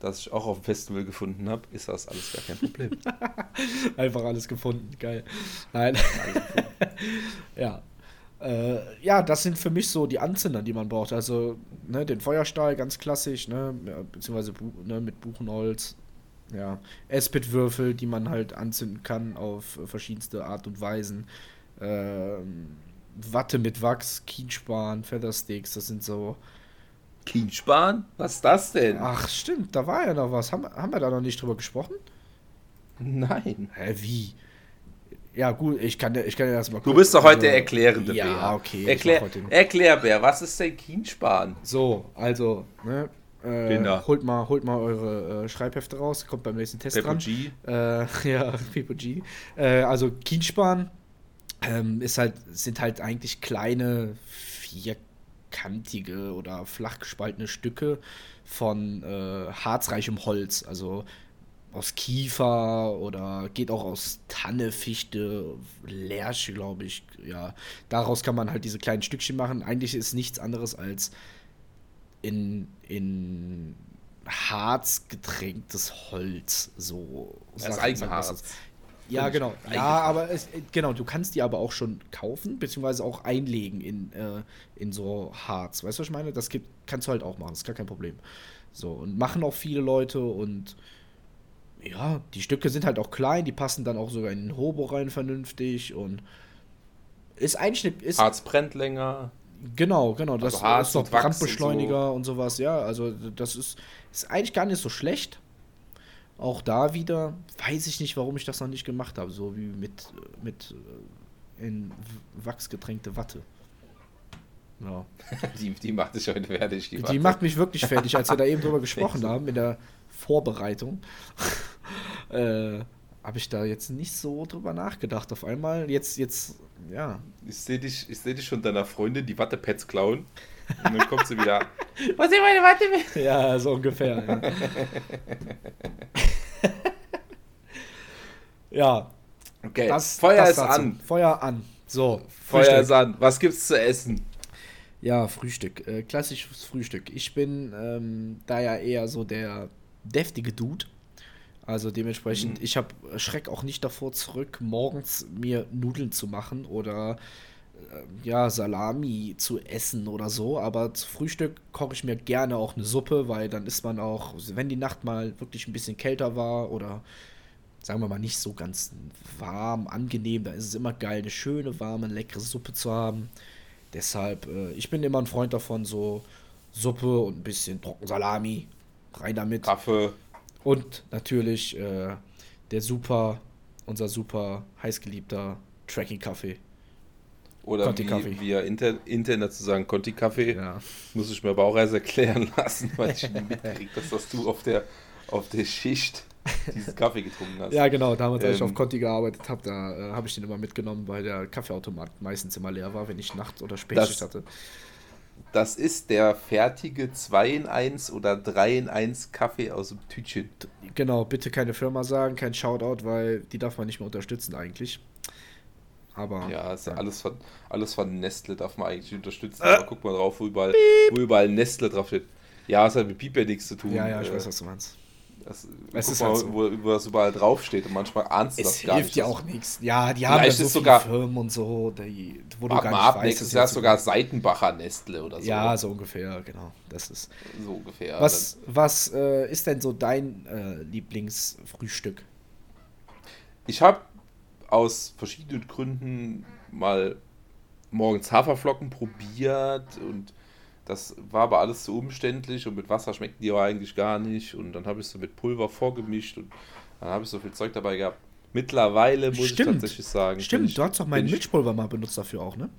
Speaker 2: das ich auch auf dem Festival gefunden habe, ist das alles gar kein Problem. (laughs)
Speaker 1: Einfach alles gefunden, geil. Nein. (laughs) ja. Äh, ja, das sind für mich so die Anzünder, die man braucht. Also ne, den Feuerstahl, ganz klassisch, ne, beziehungsweise ne, mit Buchenholz. Ja, Espit-Würfel, die man halt anzünden kann auf verschiedenste Art und Weisen. Ähm, Watte mit Wachs, Kienspan, Feathersticks, das sind so.
Speaker 2: Kienspan? Was ist das denn?
Speaker 1: Ach, stimmt, da war ja noch was. Haben, haben wir da noch nicht drüber gesprochen?
Speaker 2: Nein.
Speaker 1: Hä, wie? Ja, gut, ich kann, ich kann ja das
Speaker 2: mal Du bist doch heute der also, erklärende
Speaker 1: ja, Bär. Ja, okay.
Speaker 2: Erklär, Erklärbär, was ist denn Kienspan?
Speaker 1: So, also, ne, äh, holt, mal, holt mal eure äh, Schreibhefte raus, kommt beim nächsten Test Pepo dran. G. Äh, (laughs) ja, Pepo G. Äh, also Kienspan ähm, ist halt, sind halt eigentlich kleine, vierkantige oder flach gespaltene Stücke von äh, harzreichem Holz. Also aus Kiefer oder geht auch aus Tanne, Fichte, Lärche, glaube ich. Ja, daraus kann man halt diese kleinen Stückchen machen. Eigentlich ist nichts anderes als in, in Harz getränktes Holz. So.
Speaker 2: Das Eigenharz.
Speaker 1: Ja, genau. Ja, aber es, genau, du kannst die aber auch schon kaufen, beziehungsweise auch einlegen in, äh, in so Harz. Weißt du, was ich meine? Das gibt, kannst du halt auch machen, das ist gar kein Problem. So, und machen auch viele Leute und ja, die Stücke sind halt auch klein, die passen dann auch sogar in den Hobo rein vernünftig und ist eigentlich eine. Ist,
Speaker 2: Harz brennt länger.
Speaker 1: Genau, genau. Das also ist doch Brandbeschleuniger und so. und sowas, ja. Also das ist, ist eigentlich gar nicht so schlecht. Auch da wieder weiß ich nicht, warum ich das noch nicht gemacht habe. So wie mit, mit äh, in Wachs getränkte Watte.
Speaker 2: Ja. (laughs) Die, die macht dich heute fertig.
Speaker 1: Die, die macht mich wirklich fertig, als wir da eben drüber (laughs) gesprochen haben in der Vorbereitung. (laughs) äh, habe ich da jetzt nicht so drüber nachgedacht. Auf einmal, jetzt, jetzt, ja.
Speaker 2: Ich sehe dich, seh dich schon deiner Freundin die Wattepads klauen. Und dann kommt sie wieder. (laughs)
Speaker 1: Wo sind meine Wattepads? Ja, so ungefähr. Ja. (laughs) ja.
Speaker 2: Okay. Das, Feuer das ist dazu. an.
Speaker 1: Feuer an. So.
Speaker 2: Feuer Frühstück. ist an. Was gibt's zu essen?
Speaker 1: Ja, Frühstück. Äh, klassisches Frühstück. Ich bin ähm, da ja eher so der deftige Dude. Also dementsprechend, mhm. ich habe Schreck auch nicht davor zurück, morgens mir Nudeln zu machen oder äh, ja, Salami zu essen oder so. Aber zu Frühstück koche ich mir gerne auch eine Suppe, weil dann ist man auch, wenn die Nacht mal wirklich ein bisschen kälter war oder sagen wir mal nicht so ganz warm, angenehm, da ist es immer geil, eine schöne, warme, leckere Suppe zu haben. Deshalb, äh, ich bin immer ein Freund davon, so Suppe und ein bisschen Trockensalami. Rein damit.
Speaker 2: Kaffee.
Speaker 1: Und natürlich äh, der super, unser super heißgeliebter Tracking-Kaffee.
Speaker 2: Oder Conti wie wir Inter Internet zu sagen, Conti-Kaffee. Ja. Muss ich mir aber auch erst erklären lassen, weil ich nie mitkriege, dass das du auf der, auf der Schicht diesen Kaffee getrunken hast.
Speaker 1: Ja, genau, damals, als ich auf ähm. Conti gearbeitet habe, da äh, habe ich den immer mitgenommen, weil der Kaffeeautomat meistens immer leer war, wenn ich Nacht- oder Spätschicht hatte.
Speaker 2: Das ist der fertige 2 in 1 oder 3 in 1 Kaffee aus dem Tütchen.
Speaker 1: Genau, bitte keine Firma sagen, kein Shoutout, weil die darf man nicht mehr unterstützen eigentlich. Aber.
Speaker 2: Ja, ja. Alles, von, alles von Nestle darf man eigentlich unterstützen. Äh. Aber guck mal drauf, wo überall, wo überall Nestle drauf steht. Ja, es hat mit Piep ja nichts zu tun.
Speaker 1: Ja, ja, ich äh, weiß, was du meinst.
Speaker 2: Das, es ist mal, halt so. wo, wo das überall draufsteht und manchmal ahnst du das
Speaker 1: gar nicht. Es hilft ja auch nichts. Ja, die haben ja so
Speaker 2: sogar,
Speaker 1: Firmen und so, die,
Speaker 2: wo du gar nicht ab, weißt. Nächstes Jahr sogar Seitenbacher Nestle oder so.
Speaker 1: Ja, so ungefähr, genau. Das ist
Speaker 2: so ungefähr.
Speaker 1: Was, was äh, ist denn so dein äh, Lieblingsfrühstück?
Speaker 2: Ich habe aus verschiedenen Gründen mal morgens Haferflocken probiert und Das war aber alles zu umständlich und mit Wasser schmeckten die auch eigentlich gar nicht. Und dann habe ich so mit Pulver vorgemischt und dann habe ich so viel Zeug dabei gehabt. Mittlerweile muss
Speaker 1: Stimmt.
Speaker 2: ich tatsächlich sagen.
Speaker 1: Stimmt,
Speaker 2: ich,
Speaker 1: du hast doch mein
Speaker 2: bin ich-
Speaker 1: Milchpulver mal benutzt dafür auch, ne?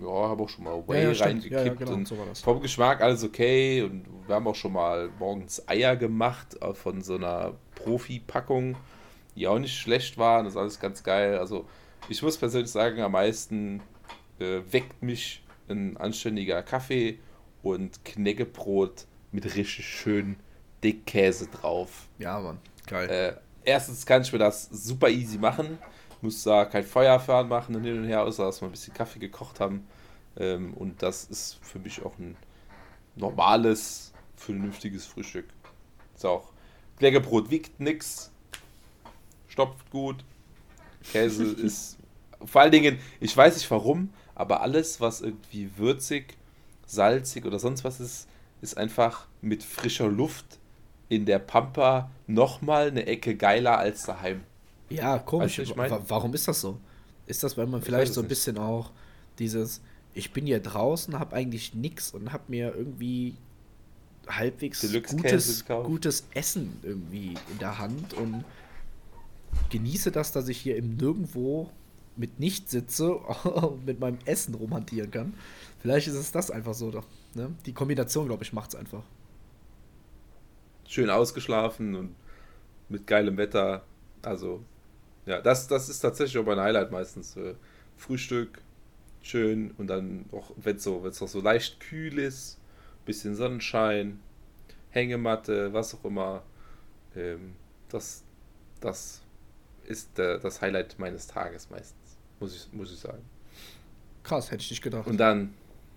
Speaker 2: Ja, habe auch schon mal
Speaker 1: Ja,
Speaker 2: Whey
Speaker 1: ja, stimmt.
Speaker 2: reingekippt
Speaker 1: Ja, ja, genau,
Speaker 2: und
Speaker 1: so
Speaker 2: vom Geschmack alles okay und wir haben auch schon mal morgens Eier gemacht äh, von so einer Profi-Packung, die auch nicht schlecht waren, das ist alles ganz geil. Also ich muss persönlich sagen, am meisten äh, weckt mich ein anständiger Kaffee und Knäckebrot mit richtig schön dick Käse drauf.
Speaker 1: Ja, Mann. Geil.
Speaker 2: Äh, erstens kann ich mir das super easy machen. Muss da kein Feuer für anmachen und hin und her, außer dass wir ein bisschen Kaffee gekocht haben. Ähm, und das ist für mich auch ein normales, vernünftiges Frühstück. Ist auch Knäckebrot wiegt nix, stopft gut. Käse (laughs) ist vor allen Dingen, ich weiß nicht warum, aber alles, was irgendwie würzig, salzig oder sonst was ist, ist einfach mit frischer Luft in der Pampa nochmal eine Ecke geiler als daheim.
Speaker 1: Ja, komisch.
Speaker 2: Weißt du, ich mein-
Speaker 1: Wa- Warum ist das so? Ist das, weil man
Speaker 2: Ich
Speaker 1: vielleicht so ein
Speaker 2: es nicht.
Speaker 1: bisschen auch dieses, ich bin hier draußen, habe eigentlich nichts und habe mir irgendwie halbwegs gutes, gutes Essen irgendwie in der Hand und genieße das, dass ich hier im Nirgendwo mit nicht sitze und (laughs) mit meinem Essen rumhantieren kann. Vielleicht ist es das einfach so. Doch, ne? Die Kombination, glaube ich, macht es einfach.
Speaker 2: Schön ausgeschlafen und mit geilem Wetter. Also, ja, das, das ist tatsächlich auch mein Highlight meistens. Äh, Frühstück, schön und dann auch, wenn es so, auch so leicht kühl ist, bisschen Sonnenschein, Hängematte, was auch immer. Ähm, das, das ist der, das Highlight meines Tages meistens, muss ich, muss ich sagen.
Speaker 1: Krass, hätte ich nicht gedacht.
Speaker 2: Und dann,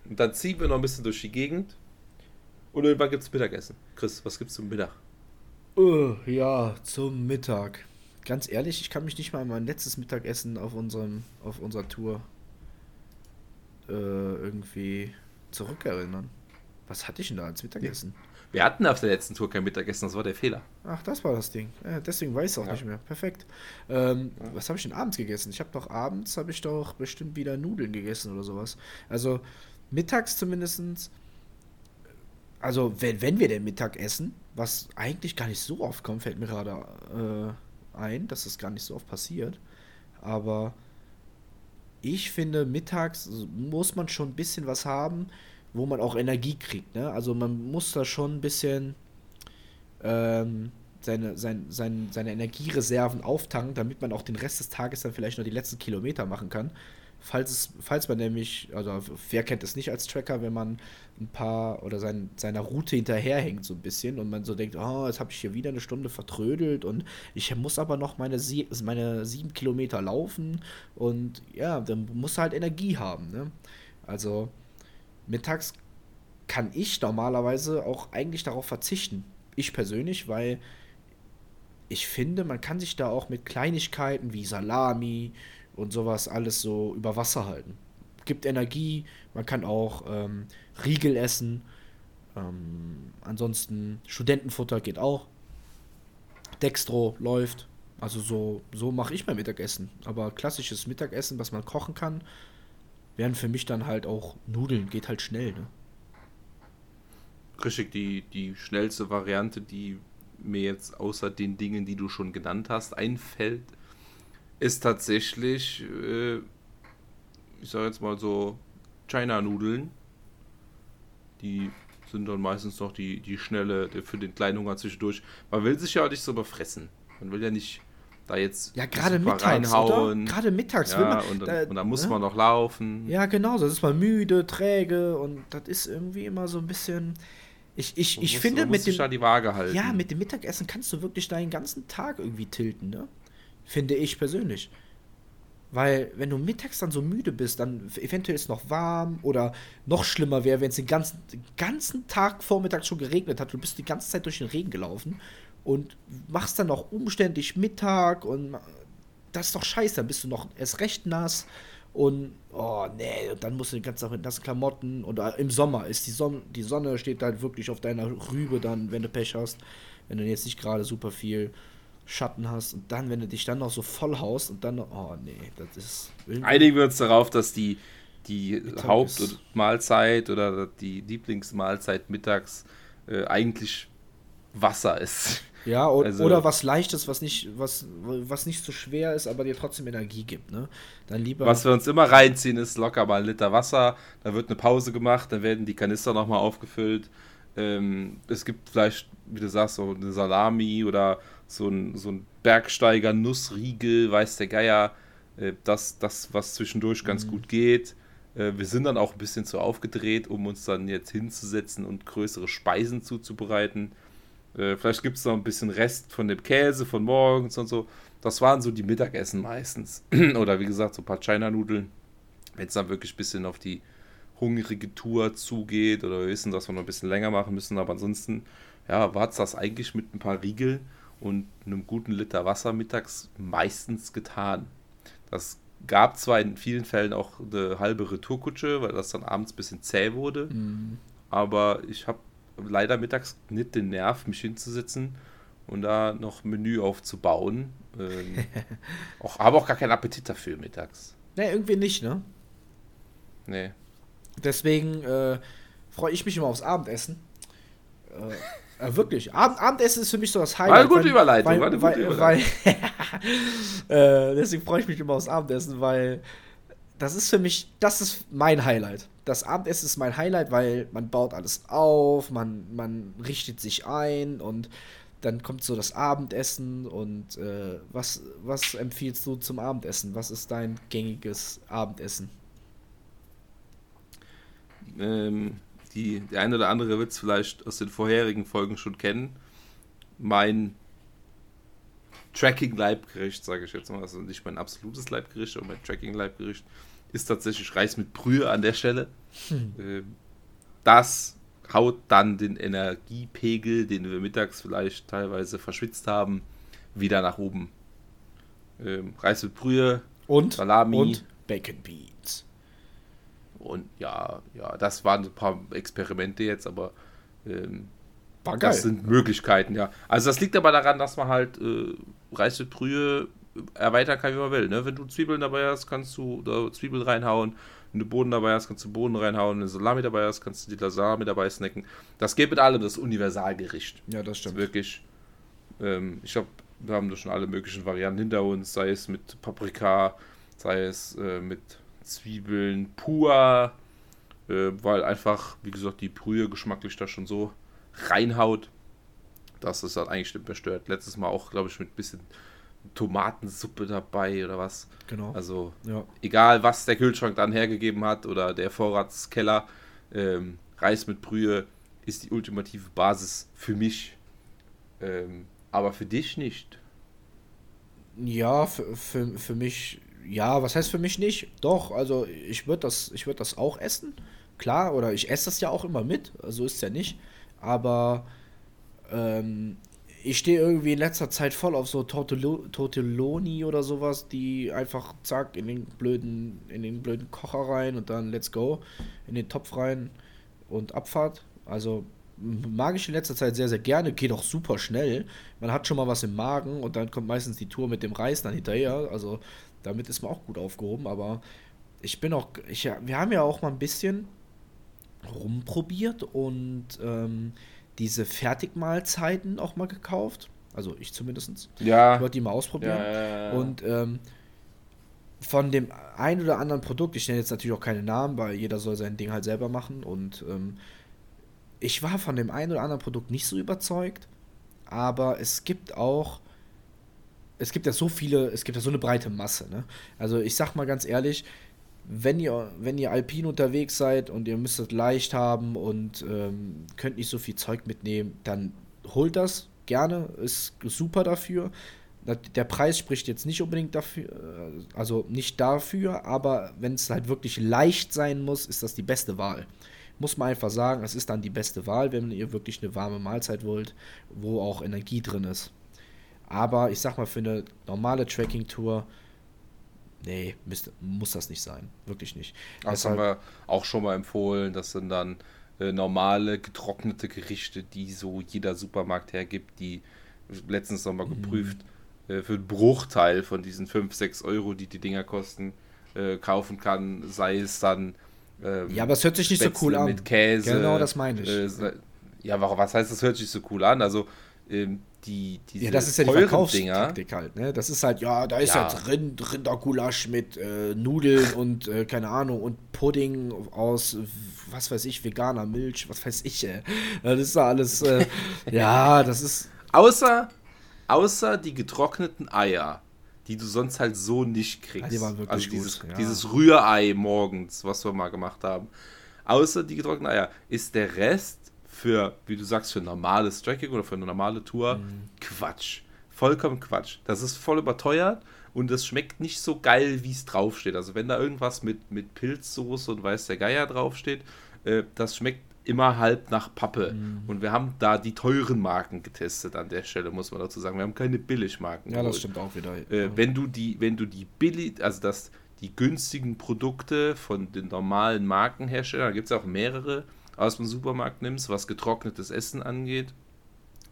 Speaker 2: und dann ziehen wir noch ein bisschen durch die Gegend. Und irgendwann gibt es Mittagessen. Chris, was gibt's zum Mittag?
Speaker 1: Uh, ja, zum Mittag. Ganz ehrlich, ich kann mich nicht mal an mein letztes Mittagessen auf unserem, auf unserer Tour äh, irgendwie zurückerinnern. Was hatte ich denn da als Mittagessen?
Speaker 2: Wir hatten auf der letzten Tour kein Mittagessen, das war der Fehler.
Speaker 1: Ach, das war das Ding. Ja, deswegen weiß ich auch
Speaker 2: Ja.
Speaker 1: nicht mehr. Perfekt. Ähm,
Speaker 2: Ja.
Speaker 1: Was habe ich denn abends gegessen? Ich habe doch abends, habe ich doch bestimmt wieder Nudeln gegessen oder sowas. Also mittags zumindestens. Also wenn, wenn wir den Mittag essen, was eigentlich gar nicht so oft kommt, fällt mir gerade äh, ein, dass das gar nicht so oft passiert. Aber ich finde, mittags muss man schon ein bisschen was haben, wo man auch Energie kriegt. Ne? Also man muss da schon ein bisschen ähm, seine, sein, sein, seine Energiereserven auftanken, damit man auch den Rest des Tages dann vielleicht noch die letzten Kilometer machen kann. Falls, es, falls man nämlich, also wer kennt es nicht als Tracker, wenn man ein paar oder sein, seiner Route hinterherhängt so ein bisschen und man so denkt, oh, jetzt habe ich hier wieder eine Stunde vertrödelt und ich muss aber noch meine, sie meine sieben Kilometer laufen und ja, dann muss halt Energie haben. Ne? Also mittags kann ich normalerweise auch eigentlich darauf verzichten. Ich persönlich, weil ich finde, man kann sich da auch mit Kleinigkeiten wie Salami und sowas alles so über Wasser halten. Gibt Energie, man kann auch ähm, Riegel essen. Ähm, ansonsten Studentenfutter geht auch. Dextro läuft. Also so, so mache ich mein Mittagessen. Aber klassisches Mittagessen, was man kochen kann, wären für mich dann halt auch Nudeln. Geht halt schnell, ne?
Speaker 2: Richtig, die, die schnellste Variante, die mir jetzt außer den Dingen, die du schon genannt hast, einfällt, ist tatsächlich, äh, ich sage jetzt mal so, China-Nudeln. Die sind dann meistens noch die, die schnelle für den kleinen Hunger zwischendurch. Man will sich ja nicht so befressen. Man will ja nicht da jetzt
Speaker 1: Ja, gerade mittags, oder? Gerade mittags
Speaker 2: Ja,
Speaker 1: man.
Speaker 2: und dann,
Speaker 1: da-
Speaker 2: und dann muss
Speaker 1: ne?
Speaker 2: man noch laufen.
Speaker 1: Ja, genau, das ist mal müde, träge und das ist irgendwie immer so ein bisschen. Ich, ich,
Speaker 2: Man
Speaker 1: ich
Speaker 2: muss-
Speaker 1: finde,
Speaker 2: man
Speaker 1: mit dem,
Speaker 2: da die Waage halten.
Speaker 1: ja, mit dem Mittagessen kannst du wirklich deinen ganzen Tag irgendwie tilten, ne? Finde ich persönlich. Weil, wenn du mittags dann so müde bist, dann eventuell ist es noch warm oder noch schlimmer wäre, wenn es den ganzen, den ganzen Tag vormittags schon geregnet hat. Du bist die ganze Zeit durch den Regen gelaufen und machst dann noch umständlich Mittag und das ist doch scheiße. Dann bist du noch erst recht nass und, oh nee, und dann musst du den ganzen Tag mit nassen Klamotten und äh, im Sommer ist die Sonne, die Sonne steht halt wirklich auf deiner Rübe dann, wenn du Pech hast. Wenn du jetzt nicht gerade super viel Schatten hast und dann, wenn du dich dann noch so voll haust und dann, oh nee, das ist.
Speaker 2: Einigen wir uns darauf, dass die die Hauptmahlzeit oder die Lieblingsmahlzeit mittags äh, eigentlich Wasser ist.
Speaker 1: Ja, oder, also, oder was leichtes, was nicht, was, was nicht so schwer ist, aber dir trotzdem Energie gibt, ne?
Speaker 2: Dann lieber. Was wir uns immer reinziehen, ist locker mal ein Liter Wasser, dann wird eine Pause gemacht, dann werden die Kanister nochmal aufgefüllt. Ähm, es gibt vielleicht, wie du sagst, so eine Salami oder so ein, so ein Bergsteiger, Nussriegel, weiß der Geier. Äh, das, das, was zwischendurch ganz mhm. gut geht. Äh, wir sind dann auch ein bisschen zu aufgedreht, um uns dann jetzt hinzusetzen und größere Speisen zuzubereiten. Äh, vielleicht gibt es noch ein bisschen Rest von dem Käse von morgens und so. Das waren so die Mittagessen meistens. (clears throat) Oder wie gesagt, so ein paar China-Nudeln. Wenn es dann wirklich ein bisschen auf die hungrige Tour zugeht oder wir wissen, dass wir noch ein bisschen länger machen müssen. Aber ansonsten, ja, war es das eigentlich mit ein paar Riegel und einem guten Liter Wasser mittags meistens getan. Das gab zwar in vielen Fällen auch eine halbe Retourkutsche, weil das dann abends ein bisschen zäh wurde. Mhm. Aber ich habe leider mittags nicht den Nerv, mich hinzusetzen und da noch Menü aufzubauen. Ähm, (laughs) auch, habe auch gar keinen Appetit dafür mittags.
Speaker 1: Ne, irgendwie nicht, ne?
Speaker 2: Nee.
Speaker 1: Deswegen äh, freue ich mich immer aufs Abendessen. Äh, äh, wirklich. Abend, Abendessen ist für mich so das Highlight.
Speaker 2: War eine gute Überleitung. Weil, war eine gute Überleitung.
Speaker 1: Weil, (laughs) äh, deswegen freue ich mich immer aufs Abendessen, weil das ist für mich, das ist mein Highlight. Das Abendessen ist mein Highlight, weil man baut alles auf, man, man richtet sich ein und dann kommt so das Abendessen und äh, was, was empfiehlst du zum Abendessen? Was ist dein gängiges Abendessen?
Speaker 2: Ähm, die, der eine oder andere wird es vielleicht aus den vorherigen Folgen schon kennen. Mein Tracking-Leibgericht, sage ich jetzt mal, also nicht mein absolutes Leibgericht, aber mein Tracking-Leibgericht ist tatsächlich Reis mit Brühe an der Stelle. Hm. Ähm, das haut dann den Energiepegel, den wir mittags vielleicht teilweise verschwitzt haben, wieder nach oben. Ähm, Reis mit Brühe
Speaker 1: und
Speaker 2: Salami
Speaker 1: und Bacon Beans.
Speaker 2: Und ja, ja, das waren ein paar Experimente jetzt, aber ähm, das sind Möglichkeiten, ja. Also das liegt aber daran, dass man halt äh, Reis mit Brühe erweitern kann, wie man will. Ne? Wenn du Zwiebeln dabei hast, kannst du Zwiebeln reinhauen. Wenn du Boden dabei hast, kannst du Boden reinhauen. Wenn du Salami dabei hast, kannst du die Salami dabei snacken. Das geht mit allem, das Universalgericht.
Speaker 1: Ja, das stimmt.
Speaker 2: Das wirklich, ähm, ich glaube, wir haben da schon alle möglichen Varianten hinter uns, sei es mit Paprika, sei es äh, mit Zwiebeln pur, äh, weil einfach, wie gesagt, die Brühe geschmacklich da schon so reinhaut, dass es halt eigentlich nicht mehr stört. Letztes Mal auch, glaube ich, mit ein bisschen Tomatensuppe dabei oder was.
Speaker 1: Genau.
Speaker 2: Also
Speaker 1: ja.
Speaker 2: egal, was der Kühlschrank dann hergegeben hat oder der Vorratskeller, ähm, Reis mit Brühe ist die ultimative Basis für mich. Ähm, aber für dich nicht.
Speaker 1: Ja, für, für, für mich, ja, was heißt für mich nicht? Doch, also ich würde das, würd das auch essen. Klar, oder ich esse das ja auch immer mit, so ist es ja nicht. Aber ähm, ich stehe irgendwie in letzter Zeit voll auf so Tortelloni oder sowas, die einfach zack in den blöden, in den blöden Kocher rein und dann let's go in den Topf rein und Abfahrt. Also mag ich in letzter Zeit sehr, sehr gerne. Geht auch super schnell. Man hat schon mal was im Magen und dann kommt meistens die Tour mit dem Reis dann hinterher. Also damit ist man auch gut aufgehoben. Aber ich bin auch, ich, wir haben ja auch mal ein bisschen rumprobiert und ähm, diese Fertigmahlzeiten auch mal gekauft. Also ich zumindest.
Speaker 2: Ja.
Speaker 1: Ich wollte die mal ausprobieren.
Speaker 2: Ja.
Speaker 1: Und ähm, von dem ein oder anderen Produkt, ich nenne jetzt natürlich auch keine Namen, weil jeder soll sein Ding halt selber machen. Und ähm, ich war von dem einen oder anderen Produkt nicht so überzeugt. Aber es gibt auch, es gibt ja so viele, es gibt ja so eine breite Masse. Ne? Also ich sag mal ganz ehrlich, wenn ihr, wenn ihr alpin unterwegs seid und ihr müsst es leicht haben und ähm, könnt nicht so viel Zeug mitnehmen, dann holt das gerne, ist super dafür. Der Preis spricht jetzt nicht unbedingt dafür, äh, also nicht dafür, aber wenn es halt wirklich leicht sein muss, ist das die beste Wahl. Muss man einfach sagen, es ist dann die beste Wahl, wenn ihr wirklich eine warme Mahlzeit wollt, wo auch Energie drin ist. Aber ich sag mal, für eine normale Tracking-Tour nee, müsste, muss das nicht sein. Wirklich nicht.
Speaker 2: Das Deshalb, haben wir auch schon mal empfohlen. Das sind dann äh, normale, getrocknete Gerichte, die so jeder Supermarkt hergibt, die letztens nochmal mhm. geprüft, äh, für einen Bruchteil von diesen 5, 6 Euro, die die Dinger kosten, äh, kaufen kann, sei es dann.
Speaker 1: Ähm, ja, aber es hört sich nicht Spätzle so cool an.
Speaker 2: Mit Käse.
Speaker 1: Genau, das meine ich.
Speaker 2: Äh, ja, was heißt, das hört sich so cool an? Also, ähm, die,
Speaker 1: diese ja, das ist ja die Verkaufstaktik halt, ne? Das ist halt, ja, da ist ja, jetzt Rind, Rindergulasch mit äh, Nudeln (laughs) und äh, keine Ahnung und Pudding aus, was weiß ich, veganer Milch, was weiß ich, ey. Das ist da alles, äh, (laughs) ja, das ist.
Speaker 2: Außer, außer die getrockneten Eier, die du sonst halt so nicht kriegst. Ja,
Speaker 1: die waren wirklich
Speaker 2: also dieses, gut, ja. dieses Rührei morgens, was wir mal gemacht haben. Außer die getrockneten Eier ist der Rest für, wie du sagst, für normales Tracking oder für eine normale Tour mhm. Quatsch. Vollkommen Quatsch. Das ist voll überteuert und es schmeckt nicht so geil, wie es draufsteht. Also wenn da irgendwas mit, mit Pilzsoße und weiß der Geier draufsteht, äh, das schmeckt immer halb nach Pappe. Mhm. Und wir haben da die teuren Marken getestet an der Stelle, muss man dazu sagen. Wir haben keine Billigmarken.
Speaker 1: Ja, geholt. das stimmt auch wieder.
Speaker 2: Äh, ja. Wenn du die, wenn du die billig, also das, die günstigen Produkte von den normalen Markenherstellern, da gibt es auch mehrere, aus dem Supermarkt nimmst, was getrocknetes Essen angeht.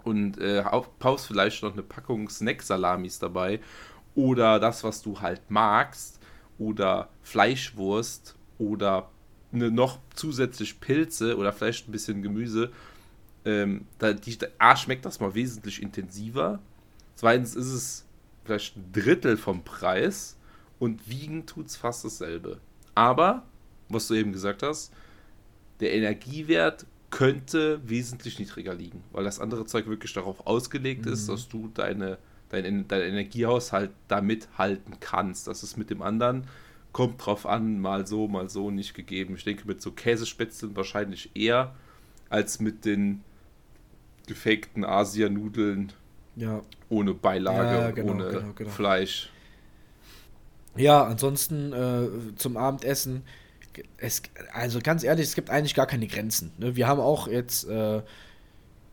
Speaker 2: Und äh, paust vielleicht noch eine Packung Snack-Salamis dabei. Oder das, was du halt magst. Oder Fleischwurst. Oder eine, noch zusätzlich Pilze oder vielleicht ein bisschen Gemüse. Ähm, da, die, A, schmeckt das mal wesentlich intensiver. Zweitens ist es vielleicht ein Drittel vom Preis. Und wiegen tut es fast dasselbe. Aber, was du eben gesagt hast, der Energiewert könnte wesentlich niedriger liegen, weil das andere Zeug wirklich darauf ausgelegt mhm. ist, dass du deine, dein, dein Energiehaushalt damit halten kannst. Das ist mit dem anderen, kommt drauf an, mal so, mal so nicht gegeben. Ich denke, mit so Käsespätzlen wahrscheinlich eher als mit den gefakten Asianudeln
Speaker 1: ja.
Speaker 2: ohne Beilage, ja, genau, ohne genau, genau. Fleisch.
Speaker 1: Ja, ansonsten äh, zum Abendessen es, also ganz ehrlich, es gibt eigentlich gar keine Grenzen. Ne? Wir haben auch jetzt, äh,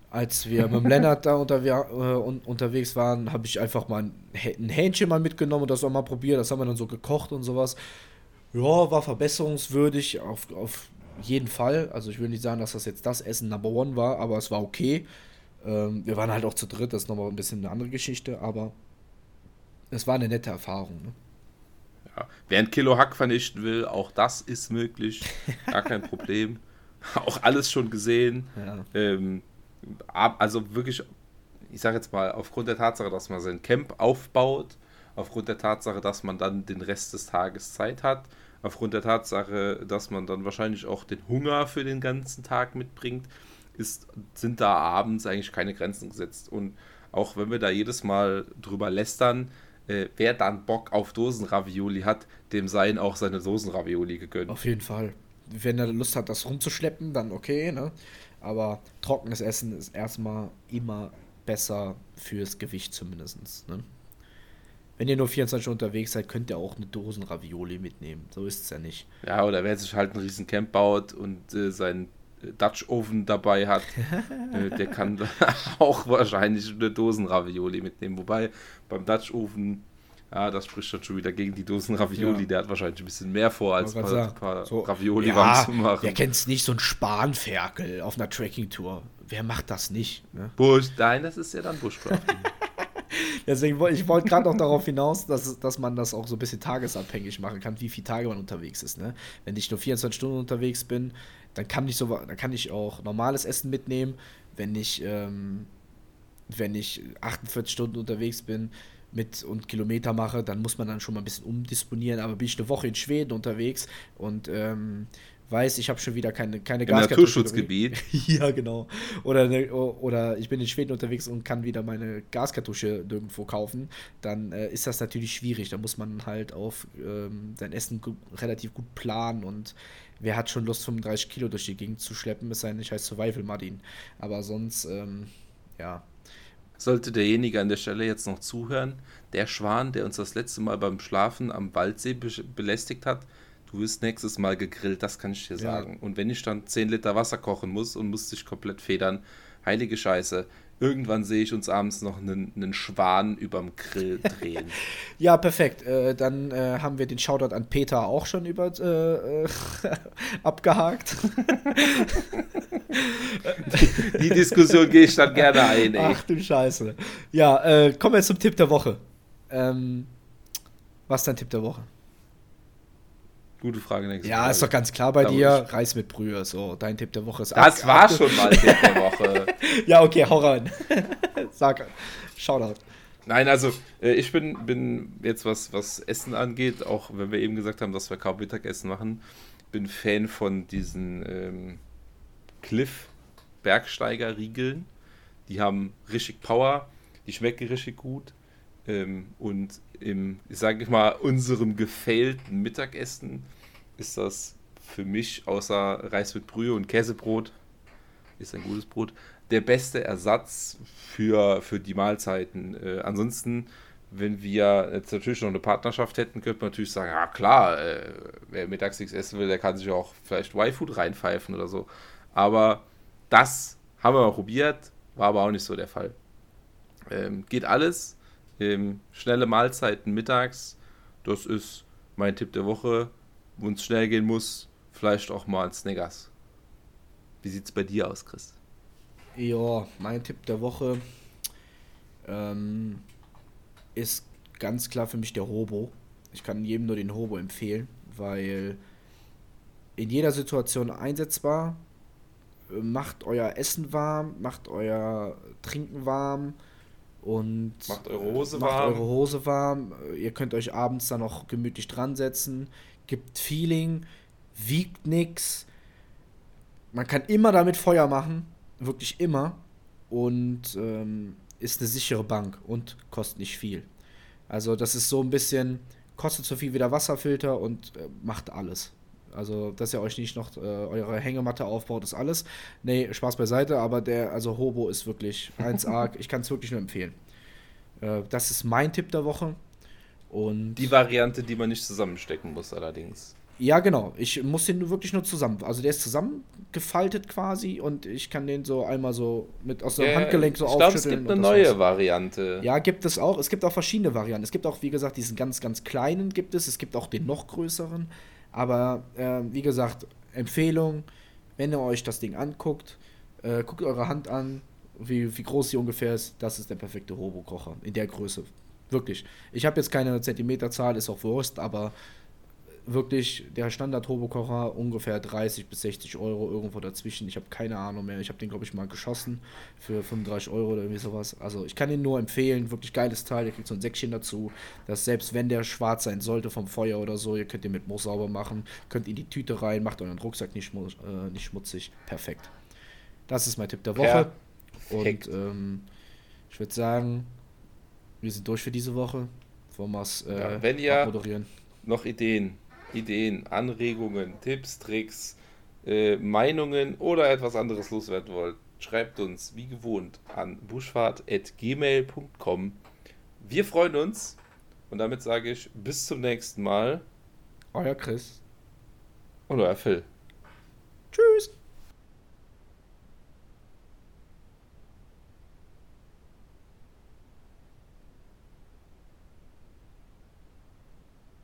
Speaker 1: als wir mit dem (laughs) Lennart da unterwe äh, un unterwegs waren, habe ich einfach mal ein, ein Hähnchen mal mitgenommen und das auch mal probiert. Das haben wir dann so gekocht und sowas. Ja, war verbesserungswürdig auf, auf jeden Fall. Also ich will nicht sagen, dass das jetzt das Essen Number One war, aber es war okay. Ähm, wir waren halt auch zu dritt, das ist nochmal ein bisschen eine andere Geschichte, aber es war eine nette Erfahrung. Ne?
Speaker 2: Ja. Wer ein Kilo Hack vernichten will, auch das ist möglich. Gar kein (laughs) Problem. auch alles schon gesehen. Ja. Ähm, also wirklich, ich sage jetzt mal, aufgrund der Tatsache, dass man sein Camp aufbaut, aufgrund der Tatsache, dass man dann den Rest des Tages Zeit hat, aufgrund der Tatsache, dass man dann wahrscheinlich auch den Hunger für den ganzen Tag mitbringt, ist, sind da abends eigentlich keine Grenzen gesetzt. Und auch wenn wir da jedes Mal drüber lästern, äh, wer dann Bock auf Dosenravioli hat, dem seien auch seine Dosenravioli gegönnt.
Speaker 1: Auf jeden Fall. Wenn er Lust hat, das rumzuschleppen, dann okay, ne? Aber trockenes Essen ist erstmal immer besser fürs Gewicht zumindest. Ne? Wenn ihr nur 24 Stunden unterwegs seid, könnt ihr auch eine Dosenravioli mitnehmen. So ist es ja nicht.
Speaker 2: Ja, oder wer sich halt einen riesen Camp baut und äh, seinen Dutch Oven dabei hat, (laughs) äh, der kann (laughs) auch wahrscheinlich eine Dosenravioli mitnehmen. Wobei beim Dutch Oven, ja, das spricht dann schon wieder gegen die Dosenravioli. Ja. Der hat wahrscheinlich ein bisschen mehr vor, als ein paar, paar so, Ravioli ja, zu machen.
Speaker 1: Wer kennt es nicht, so ein Spanferkel auf einer Trekking-Tour? Wer macht das nicht? Ne?
Speaker 2: Bush, nein, das ist ja dann Bushcrafting. (laughs)
Speaker 1: Deswegen, ich wollte gerade noch darauf hinaus, dass, dass man das auch so ein bisschen tagesabhängig machen kann, wie viele Tage man unterwegs ist. Ne? Wenn ich nur 24 Stunden unterwegs bin, dann kann ich so, dann kann ich auch normales Essen mitnehmen. Wenn ich, ähm, wenn ich 48 Stunden unterwegs bin mit und Kilometer mache, dann muss man dann schon mal ein bisschen umdisponieren. Aber bin ich eine Woche in Schweden unterwegs und ähm, weiß, ich habe schon wieder keine, keine
Speaker 2: Im Naturschutzgebiet. (laughs)
Speaker 1: ja, genau. Oder, ne, oder ich bin in Schweden unterwegs und kann wieder meine Gaskartusche nirgendwo kaufen, dann äh, ist das natürlich schwierig. Da muss man halt auf ähm, sein Essen relativ gut planen und wer hat schon Lust, 35 Kilo durch die Gegend zu schleppen, denn, ich heiße Survival Martin. Aber sonst, ähm, ja.
Speaker 2: Sollte derjenige an der Stelle jetzt noch zuhören, der Schwan, der uns das letzte Mal beim Schlafen am Waldsee be belästigt hat, du wirst nächstes Mal gegrillt, das kann ich dir sagen. Ja. Und wenn ich dann 10 Liter Wasser kochen muss und muss dich komplett federn, heilige Scheiße, Irgendwann sehe ich uns abends noch einen, einen Schwan überm Grill (laughs) drehen.
Speaker 1: ja, perfekt. Äh, dann äh, haben wir den Shoutout an Peter auch schon über äh, äh (laughs) abgehakt.
Speaker 2: die, die, Diskussion gehe ich dann gerne ein.
Speaker 1: Ey. Ach du Scheiße. Ja, äh, kommen wir zum Tipp der Woche. Ähm, was ist dein Tipp der Woche?
Speaker 2: Gute Frage. nächste
Speaker 1: Ja,
Speaker 2: Frage.
Speaker 1: ist doch ganz klar bei
Speaker 2: Da
Speaker 1: dir. Reis mit Brühe. So, dein Tipp der Woche ist
Speaker 2: Das
Speaker 1: ab-
Speaker 2: war
Speaker 1: ab-
Speaker 2: schon mal Tipp der Woche. (laughs)
Speaker 1: Ja, okay, hau rein. (laughs) Sag, Shoutout.
Speaker 2: Nein, also äh, ich bin, bin jetzt, was, was Essen angeht, auch wenn wir eben gesagt haben, dass wir kaum Mittagessen machen, bin Fan von diesen ähm, Cliff Bergsteiger-Riegeln. Die haben richtig Power, die schmecken richtig gut. Ähm, und im, ich sage mal, unserem gefällten Mittagessen ist das für mich außer Reis mit Brühe und Käsebrot, ist ein gutes Brot, der beste Ersatz für, für die Mahlzeiten. Äh, ansonsten, wenn wir jetzt natürlich noch eine Partnerschaft hätten, könnte man natürlich sagen, ja klar, äh, wer mittags nichts essen will, der kann sich auch vielleicht Y-Food reinpfeifen oder so. Aber das haben wir mal probiert, war aber auch nicht so der Fall. Ähm, geht alles. Ähm, schnelle Mahlzeiten mittags, das ist mein Tipp der Woche. Wo es schnell gehen muss, vielleicht auch mal ein Snickers. Wie sieht's bei dir aus, Chris?
Speaker 1: Ja, mein Tipp der Woche ähm, ist ganz klar für mich der Hobo. Ich kann jedem nur den Hobo empfehlen, weil in jeder Situation einsetzbar. Äh, Macht euer Essen warm, macht euer Trinken warm und
Speaker 2: Macht eure Hose
Speaker 1: macht
Speaker 2: warm.
Speaker 1: eure Hose warm. Ihr könnt euch abends dann noch gemütlich dran setzen. Gibt Feeling, wiegt nix. Man kann immer damit Feuer machen, wirklich immer. Und ähm, ist eine sichere Bank und kostet nicht viel. Also das ist so ein bisschen, kostet so viel wie der Wasserfilter und äh, macht alles. Also, dass ihr euch nicht noch äh, eure Hängematte aufbaut, ist alles. Nee, Spaß beiseite, aber der, also Hobo ist wirklich (laughs) 1A. ich kann es wirklich nur empfehlen. Äh, das ist mein Tipp der Woche. Und
Speaker 2: Die Variante, die man nicht zusammenstecken muss, allerdings.
Speaker 1: ja, genau. Ich muss den wirklich nur zusammen. Also der ist zusammengefaltet quasi und ich kann den so einmal so mit aus dem
Speaker 2: Ja,
Speaker 1: Handgelenk so
Speaker 2: ich glaube, es gibt eine neue
Speaker 1: war's.
Speaker 2: Variante.
Speaker 1: Ja, gibt es auch. Es gibt auch verschiedene Varianten. Es gibt auch, wie gesagt, diesen ganz, ganz kleinen gibt es. Es gibt auch den noch größeren. Aber äh, wie gesagt, Empfehlung, wenn ihr euch das Ding anguckt, äh, guckt eure Hand an, wie, wie groß sie ungefähr ist. Das ist der perfekte Hobo-Kocher in der Größe. Wirklich. Ich habe jetzt keine Zentimeterzahl, ist auch Wurst, aber wirklich der Standard-Turbokocher ungefähr 30 bis 60 Euro irgendwo dazwischen. Ich habe keine Ahnung mehr. Ich habe den, glaube ich, mal geschossen für 35 Euro oder irgendwie sowas. Also ich kann ihn nur empfehlen. Wirklich geiles Teil. Ihr kriegt so ein Säckchen dazu, dass selbst wenn der schwarz sein sollte vom Feuer oder so, ihr könnt ihn mit Moos sauber machen, könnt in die Tüte rein, macht euren Rucksack nicht, äh, nicht schmutzig. Perfekt. Das ist mein Tipp der Woche.
Speaker 2: Perfekt.
Speaker 1: Und ähm, ich würde sagen, wir sind durch für diese Woche. Wollen wir es äh,
Speaker 2: Ja, wenn ihr-
Speaker 1: moderieren?
Speaker 2: Noch Ideen, Ideen, Anregungen, Tipps, Tricks, äh, Meinungen oder etwas anderes loswerden wollt, schreibt uns wie gewohnt an buschfahrt.gmail.com. Wir freuen uns und damit sage ich bis zum nächsten Mal
Speaker 1: Euer Chris.
Speaker 2: und euer Phil.